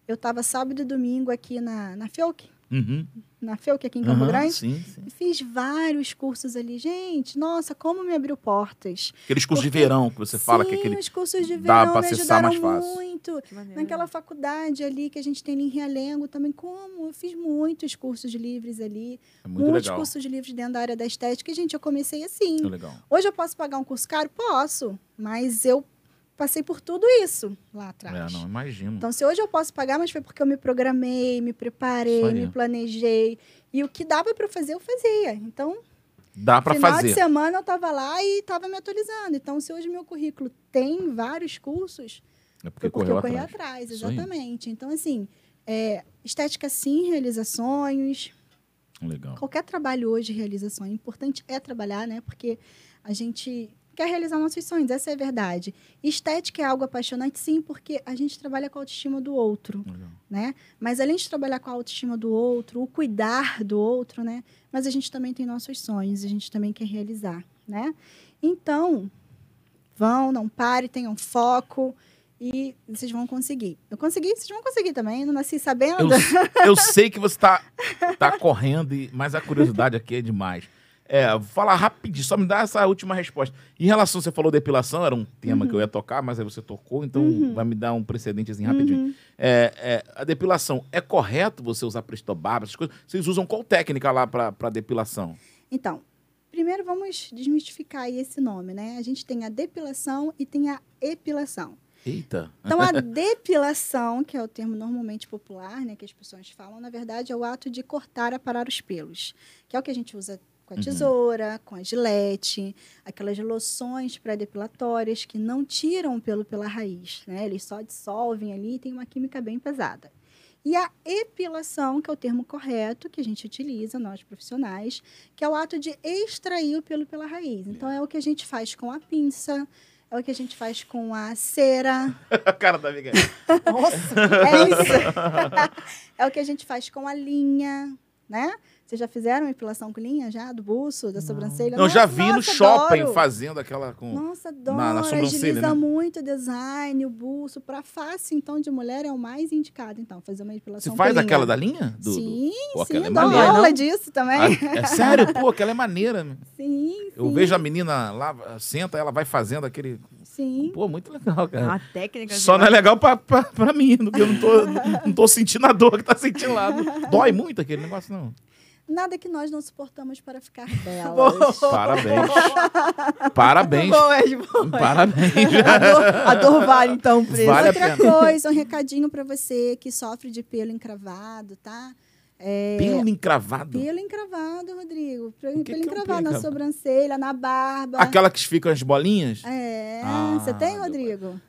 Eu tava sábado e domingo aqui na, na FEUC, Uhum. na FEUC aqui em Campo Aham, Grande. Sim, sim. E fiz vários cursos ali. Gente, nossa, como me abriu portas. Aqueles cursos de Porque- verão que você fala que Sim, aquele. os cursos de dá verão pra me acessar ajudaram mais fácil. muito. Naquela faculdade ali que a gente tem ali em Realengo também, como? Eu fiz muitos cursos livres ali, É muito muitos legal. cursos livres dentro da área da estética. E, gente, eu comecei assim. Muito legal. Hoje eu posso pagar um curso caro? Posso, mas eu passei por tudo isso lá atrás. É, não, imagino. Então, se hoje eu posso pagar, mas foi porque eu me programei, me preparei, me planejei. E o que dava para fazer, eu fazia. Então, Dá pra final fazer. de semana eu estava lá e estava me atualizando. Então, se hoje meu currículo tem vários cursos, É porque porque eu corri atrás. atrás, exatamente. Então, assim, é, estética sim, realizações. Legal. Qualquer trabalho hoje realiza sonho. O importante é trabalhar, né? Porque a gente quer realizar nossos sonhos, essa é a verdade. Estética é algo apaixonante, sim, porque a gente trabalha com a autoestima do outro, Legal. né? Mas além de trabalhar com a autoestima do outro, o cuidar do outro, né? Mas a gente também tem nossos sonhos, a gente também quer realizar, né? Então, vão, não pare, tenham foco e vocês vão conseguir. Eu consegui, vocês vão conseguir também, não nasci sabendo. Eu, eu sei que você tá, tá correndo, mas a curiosidade aqui é demais. É, vou falar rapidinho, só me dá essa última resposta. Em relação, você falou depilação, era um tema que eu ia tocar, mas aí você tocou, então vai me dar um precedentezinho rapidinho. É, é, a depilação, é correto você usar prestobarba, essas coisas? Vocês usam qual técnica lá pra depilação? Então, primeiro vamos desmistificar aí esse nome, né? A gente tem a depilação e tem a epilação. Eita. Então, a depilação, que é o termo normalmente popular, né, que as pessoas falam, na verdade, é o ato de cortar, aparar os pelos, que é o que a gente usa com a Uhum. tesoura, com a gilete, aquelas loções pré-depilatórias que não tiram o pelo pela raiz, né? Eles só dissolvem ali e tem uma química bem pesada. E a epilação, que é o termo correto que a gente utiliza, nós profissionais, que é o ato de extrair o pelo pela raiz. Então, é o que a gente faz com a pinça, é o que a gente faz com a cera, a cara da amiga. é isso. é o que a gente faz com a linha, né? Vocês já fizeram epilação com linha já? Do buço, da sobrancelha? Não, já Nossa, vi no shopping adoro. fazendo aquela com. Nossa, adoro. na- na sobrancelha, Agiliza né? muito o design, o buço. Pra face, então, de mulher é o mais indicado. Então, fazer uma Você epilação faz com linha. aquela da linha? Do, do- Sim, Pô, sim. é dou maneira, aula não? disso também. Ah, é sério? Pô, aquela é maneira. meu. Sim, Eu sim, vejo a menina lá, senta, ela vai fazendo aquele. sim. Pô, muito legal, cara. A técnica. Só não é legal pra, pra, pra mim, porque eu não tô, não tô sentindo a dor que tá sentindo lá. Dói muito aquele negócio, não. Nada que nós não suportamos para ficar belas. Boa. Parabéns. Parabéns. Boa, Ed, boa. Parabéns. A dor, a dor vale, então, preço. Vale a Outra pena. coisa, um recadinho para você que sofre de pelo encravado, tá? É, Pelo encravado. Pelo encravado, Rodrigo. Pelo, que pelo que é um encravado na encravado? sobrancelha, na barba. Aquela que ficam as bolinhas? É. Ah, Você tem, Rodrigo?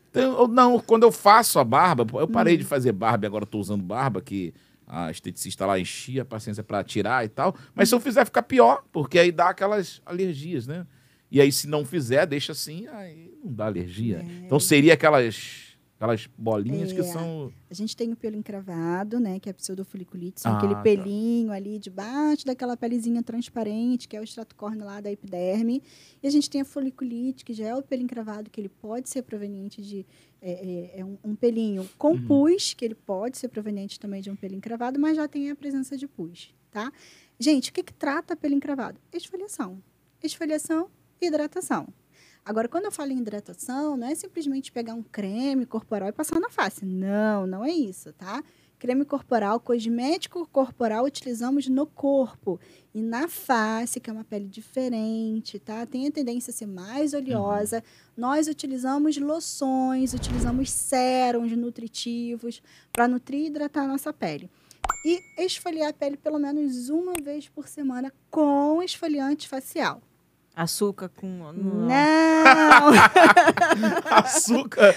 Não, quando eu faço a barba, eu parei Hum. de fazer barba e agora tô usando barba, que a esteticista lá enchia a paciência pra tirar e tal. Mas se eu fizer, fica pior, porque aí dá aquelas alergias, né? E aí, se não fizer, deixa assim, aí não dá alergia. Então seria aquelas, aquelas bolinhas que É. são. A gente tem o pelo encravado, né? Que é a pseudofoliculite. São Ah, aquele tá. pelinho ali debaixo daquela pelezinha transparente, que é o estrato lá da epiderme. E a gente tem a foliculite, que já é o pelo encravado, que ele pode ser proveniente de... É, é- é um, um pelinho com Uhum. pus, que ele pode ser proveniente também de um pelo encravado, mas já tem a presença de pus, tá? Gente, o que, que trata pelo encravado? Esfoliação. Esfoliação e hidratação. Agora, quando eu falo em hidratação, não é simplesmente pegar um creme corporal e passar na face. Não, não é isso, tá? Creme corporal, cosmético corporal utilizamos no corpo. E na face, que é uma pele diferente, tá? Tem a tendência a ser mais oleosa. Nós utilizamos loções, utilizamos sérums nutritivos para nutrir e hidratar a nossa pele. E esfoliar a pele pelo menos uma vez por semana com esfoliante facial. Açúcar com. no- Não! Açúcar,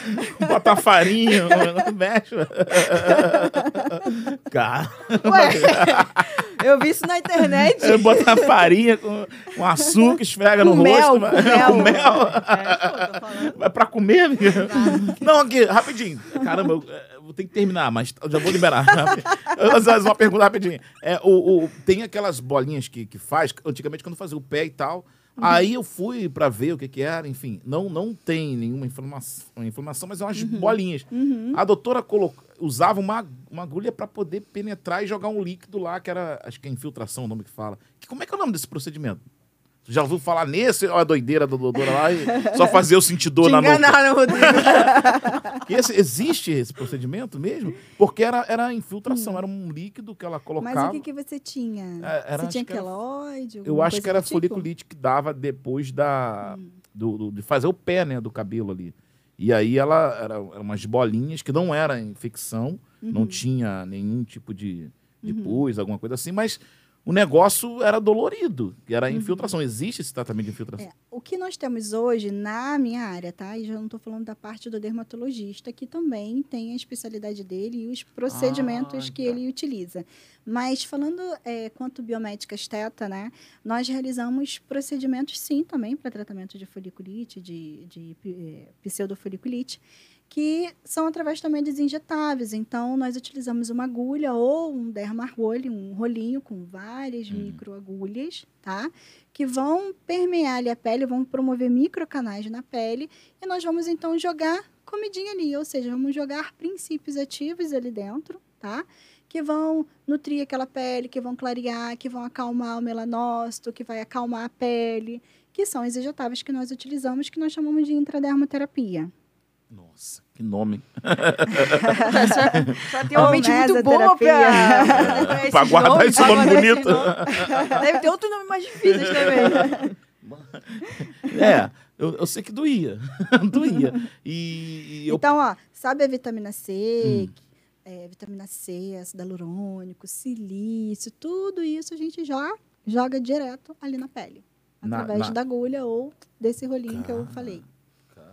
bota farinha, mexe. Cara, Ué, eu vi isso na internet. bota farinha com, com açúcar, esfrega no Com rosto. mel, vai- com mel. com mel. É, pô. Vai pra comer, amiga? Não, aqui, rapidinho. Caramba, eu, eh, vou ter que terminar, mas eu já vou liberar. Eu fazer uma pergunta rapidinho. É, o, o- tem aquelas bolinhas que, que faz, antigamente quando fazia o pé e tal. Aí eu fui pra ver o que que era, enfim, não, não tem nenhuma inflamação, inflamação mas é umas bolinhas. Uhum. A doutora colo- usava uma, uma agulha pra poder penetrar e jogar um líquido lá, que era, acho que é infiltração o nome que fala. Que, como é que é o nome desse procedimento? Já ouviu falar nesse? Olha a doideira da doutora lá e só fazer o sentidor Te na nuca. enganaram, Rodrigo. Esse- existe esse procedimento mesmo? Porque era, era infiltração, era um líquido que ela colocava. Mas o que, que você tinha? É, era- você tinha queloide? Eu acho que era tipo? foliculite que dava depois da, Hum. do, do- de fazer o pé, né, do cabelo ali. E aí ela era, era umas bolinhas que não era infecção, Uhum. não tinha nenhum tipo de, de pus, alguma coisa assim, mas o negócio era dolorido, era a infiltração. Existe esse tratamento de infiltração? Uhum. É, o que nós temos hoje na minha área, tá? E já não estou falando da parte do dermatologista, que também tem a especialidade dele e os procedimentos Ah, que tá. ele utiliza. Mas falando é, quanto biomédica esteta, né? Nós realizamos procedimentos, sim, também para tratamento de foliculite, de, de eh, pseudofoliculite, que são através também dos injetáveis. Então, nós utilizamos uma agulha ou um dermarrolho, um rolinho com várias Uhum. microagulhas, tá? Que vão permear ali a pele, vão promover microcanais na pele e nós vamos então jogar comidinha ali, ou seja, vamos jogar princípios ativos ali dentro, tá? que vão nutrir aquela pele, que vão clarear, que vão acalmar o melanócito, que vai acalmar a pele, que são os injetáveis que nós utilizamos, que nós chamamos de intradermoterapia. Nossa, que nome. só, só tem uma mente muito boa pra, Pra guardar esse nome bonito. nome. Deve ter outro nome mais difícil também. É, eu, eu sei que doía. doía. E, e eu. Então, ó, sabe a vitamina C, Hum. é, vitamina C, ácido hialurônico, silício, tudo isso a gente já joga direto ali na pele. Na- Através na- da agulha ou desse rolinho que eu falei.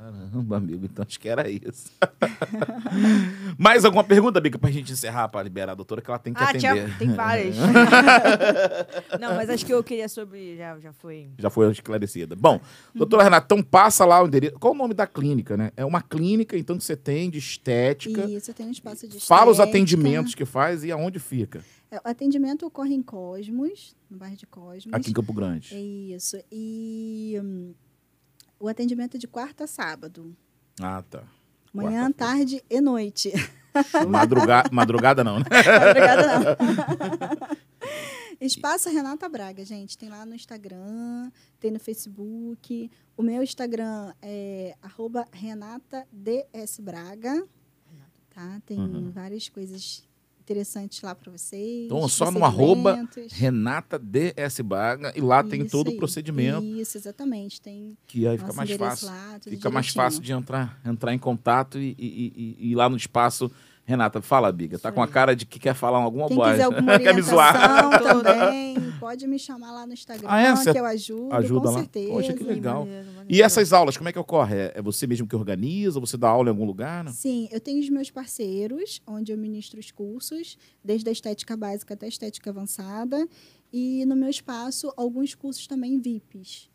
Caramba, amigo, então acho que era isso. Mais alguma pergunta, Bica, pra gente encerrar, pra liberar a doutora, que ela tem que Ah, atender. tinha, tem várias. Não, mas acho que eu queria sobre. Já, já foi. Já foi esclarecida. Bom, doutora Renata, então passa lá o endereço. Qual o nome da clínica, né? É uma clínica, então, que você tem de estética. Isso, tem um espaço de Fala os estética. atendimentos que faz e aonde fica. É, O atendimento ocorre em Cosmos, no bairro de Cosmos. Aqui em Campo Grande. Isso. E hum, o atendimento é de quarta a sábado. Ah, tá. Manhã, tarde e noite. Madruga... Madrugada não, né? Obrigada, não. Espaço Renata Braga, gente. Tem lá no Instagram, tem no Facebook. O meu Instagram é arroba Renata DS Braga. Tá? Tem Uhum. várias coisas interessantes lá para vocês. Então, só no arroba. Renata DS Baga e lá tem Isso todo o aí. procedimento Isso, exatamente. Tem que aí fica mais fácil. lá, Fica mais direitinho. fácil de entrar, entrar em contato e, e- e- e ir lá no espaço. Renata, fala, Biga. Tá com a cara de que quer falar alguma Quem quiser alguma quer me zoar. também, pode me chamar lá no Instagram, Ah, é? Que eu ajudo, ajuda com lá? certeza. Poxa, que legal. Maneiro, maneiro. E essas aulas, como é que ocorre? É é você mesmo que organiza? Você dá aula em algum lugar? Não? Sim, eu tenho os meus parceiros, onde eu ministro os cursos, desde a estética básica até a estética avançada. E no meu espaço, alguns cursos também VIPs.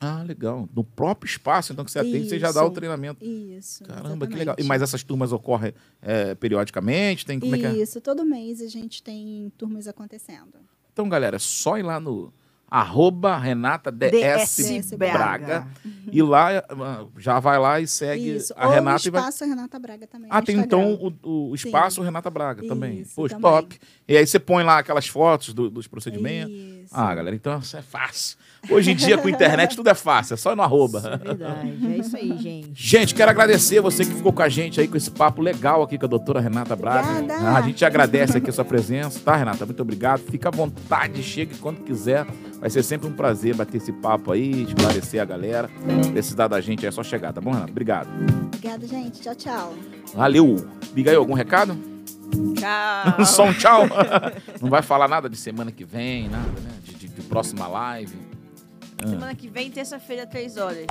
Ah, legal. No próprio espaço, então, que você atende, você já dá o Isso. treinamento. Isso. Caramba, que legal. E, exatamente. mas essas turmas ocorrem é, periodicamente? Tem, como é que é? Isso, todo mês a gente tem turmas acontecendo. Então, galera, é só ir lá no arroba Renata DS, Braga. E lá, ah, já vai lá e segue Isso. a Ou Renata o e vai... espaço Renata Braga também. Ah, tem Instagram. então o, o espaço Renata Braga também. Isso, Poxa, também. top. E aí você põe lá aquelas fotos do- dos procedimentos. Isso. Ah, galera, então isso é fácil. Hoje em dia, com internet, tudo é fácil. É só ir no arroba. Isso é verdade. É isso aí, gente. Gente, quero agradecer você que ficou com a gente aí com esse papo legal aqui com a doutora Renata Braga. Obrigada. Ah, a gente agradece aqui a sua presença, tá, Renata? Muito obrigado. Fica à vontade, chegue quando quiser. Vai ser sempre um prazer bater esse papo aí, esclarecer a galera. Precisar da gente é só chegar, tá bom, Renata? Obrigado. Obrigada, gente. Tchau, tchau. Valeu. Bigail, algum recado? Tchau. Só um tchau. Não vai falar nada de semana que vem, nada, né? De, de- de próxima live. Semana que vem, terça-feira, 3 horas.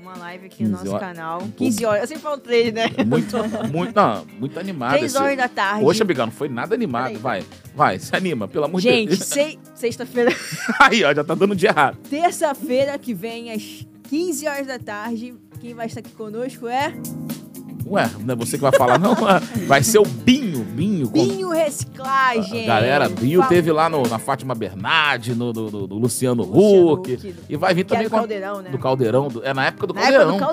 Uma live aqui 15 no nosso horas. canal. 15 horas. Eu sempre falo 3, né? Muito, muito, não, muito animado. 3 esse- horas da tarde. Poxa, Bigão, não foi nada animado. Vai, vai, se anima, pelo amor de Gente, Deus. sei- sexta-feira, Aí, ó, já tá dando dia errado. terça-feira que vem, às 15 horas da tarde. Quem vai estar aqui conosco é Ué, não é você que vai falar, não? Vai ser o Binho, Binho. Binho Reciclagem. Galera, Binho Fa- teve lá no- na Fátima Bernardi, no, do, do- do Luciano, Luciano Huck. Huck, do- E vai vir também o com- Caldeirão, né? do Caldeirão. do- é na época do Na época Caldeirão. do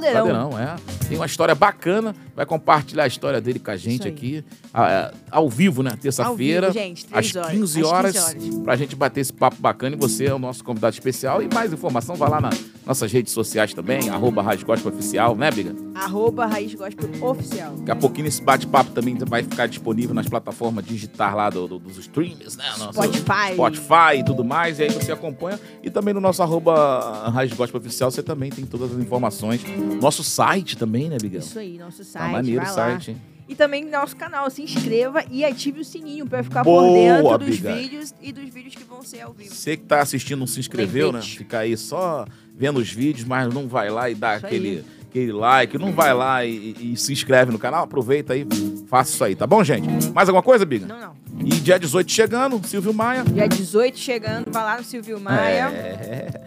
Caldeirão. é. Tem uma história bacana. Vai compartilhar a história dele com a gente aqui. é, ao vivo, né? Terça-feira. Às três horas. 15 Às 15 horas, horas. pra gente bater esse papo bacana. E você é o nosso convidado especial. E mais informação, vai lá nas nossas redes sociais também, arroba Rádio Gospel Oficial, né, Biga? Arroba Raiz Gospel Oficial. Daqui a pouquinho esse bate-papo também vai ficar disponível nas plataformas digitais lá do- do- dos streams, né? Nosso Spotify. Spotify e tudo mais. E aí você acompanha. E também no nosso arroba Rádio Gospel Oficial você também tem todas as informações. Nosso site também, né, Bigão? Isso aí, nosso Tá site. maneiro o site, hein? E também no nosso canal, se inscreva e ative o sininho pra ficar Boa, por dentro dos vídeos e dos vídeos que vão ser ao vivo. Você que tá assistindo não se inscreveu, né? Lembrete. Fica aí só vendo os vídeos, mas não vai lá e dá Isso aquele, aquele like, não vai lá e, e- se inscreve no canal. Aproveita aí, faça isso aí, tá bom, gente? Mais alguma coisa, Biga? Não, não. E dia 18 chegando, Silvio Maia. Dia 18 chegando, vai lá no Silvio Maia. É.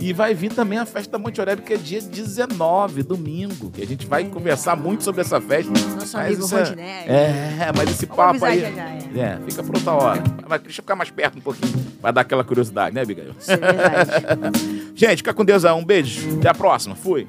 E vai vir também a festa da Monte Oreb, que é dia 19, domingo, que a gente vai É. conversar muito sobre essa festa. Nosso Mas amigo é- Rodinei. É, mas esse papo aí. já já, é. É, fica pra outra hora. Mas deixa eu ficar mais perto um pouquinho, vai dar aquela curiosidade, né, Abigail? Isso é verdade. Gente, fica com Deus aí. Um beijo. Até a próxima. Fui.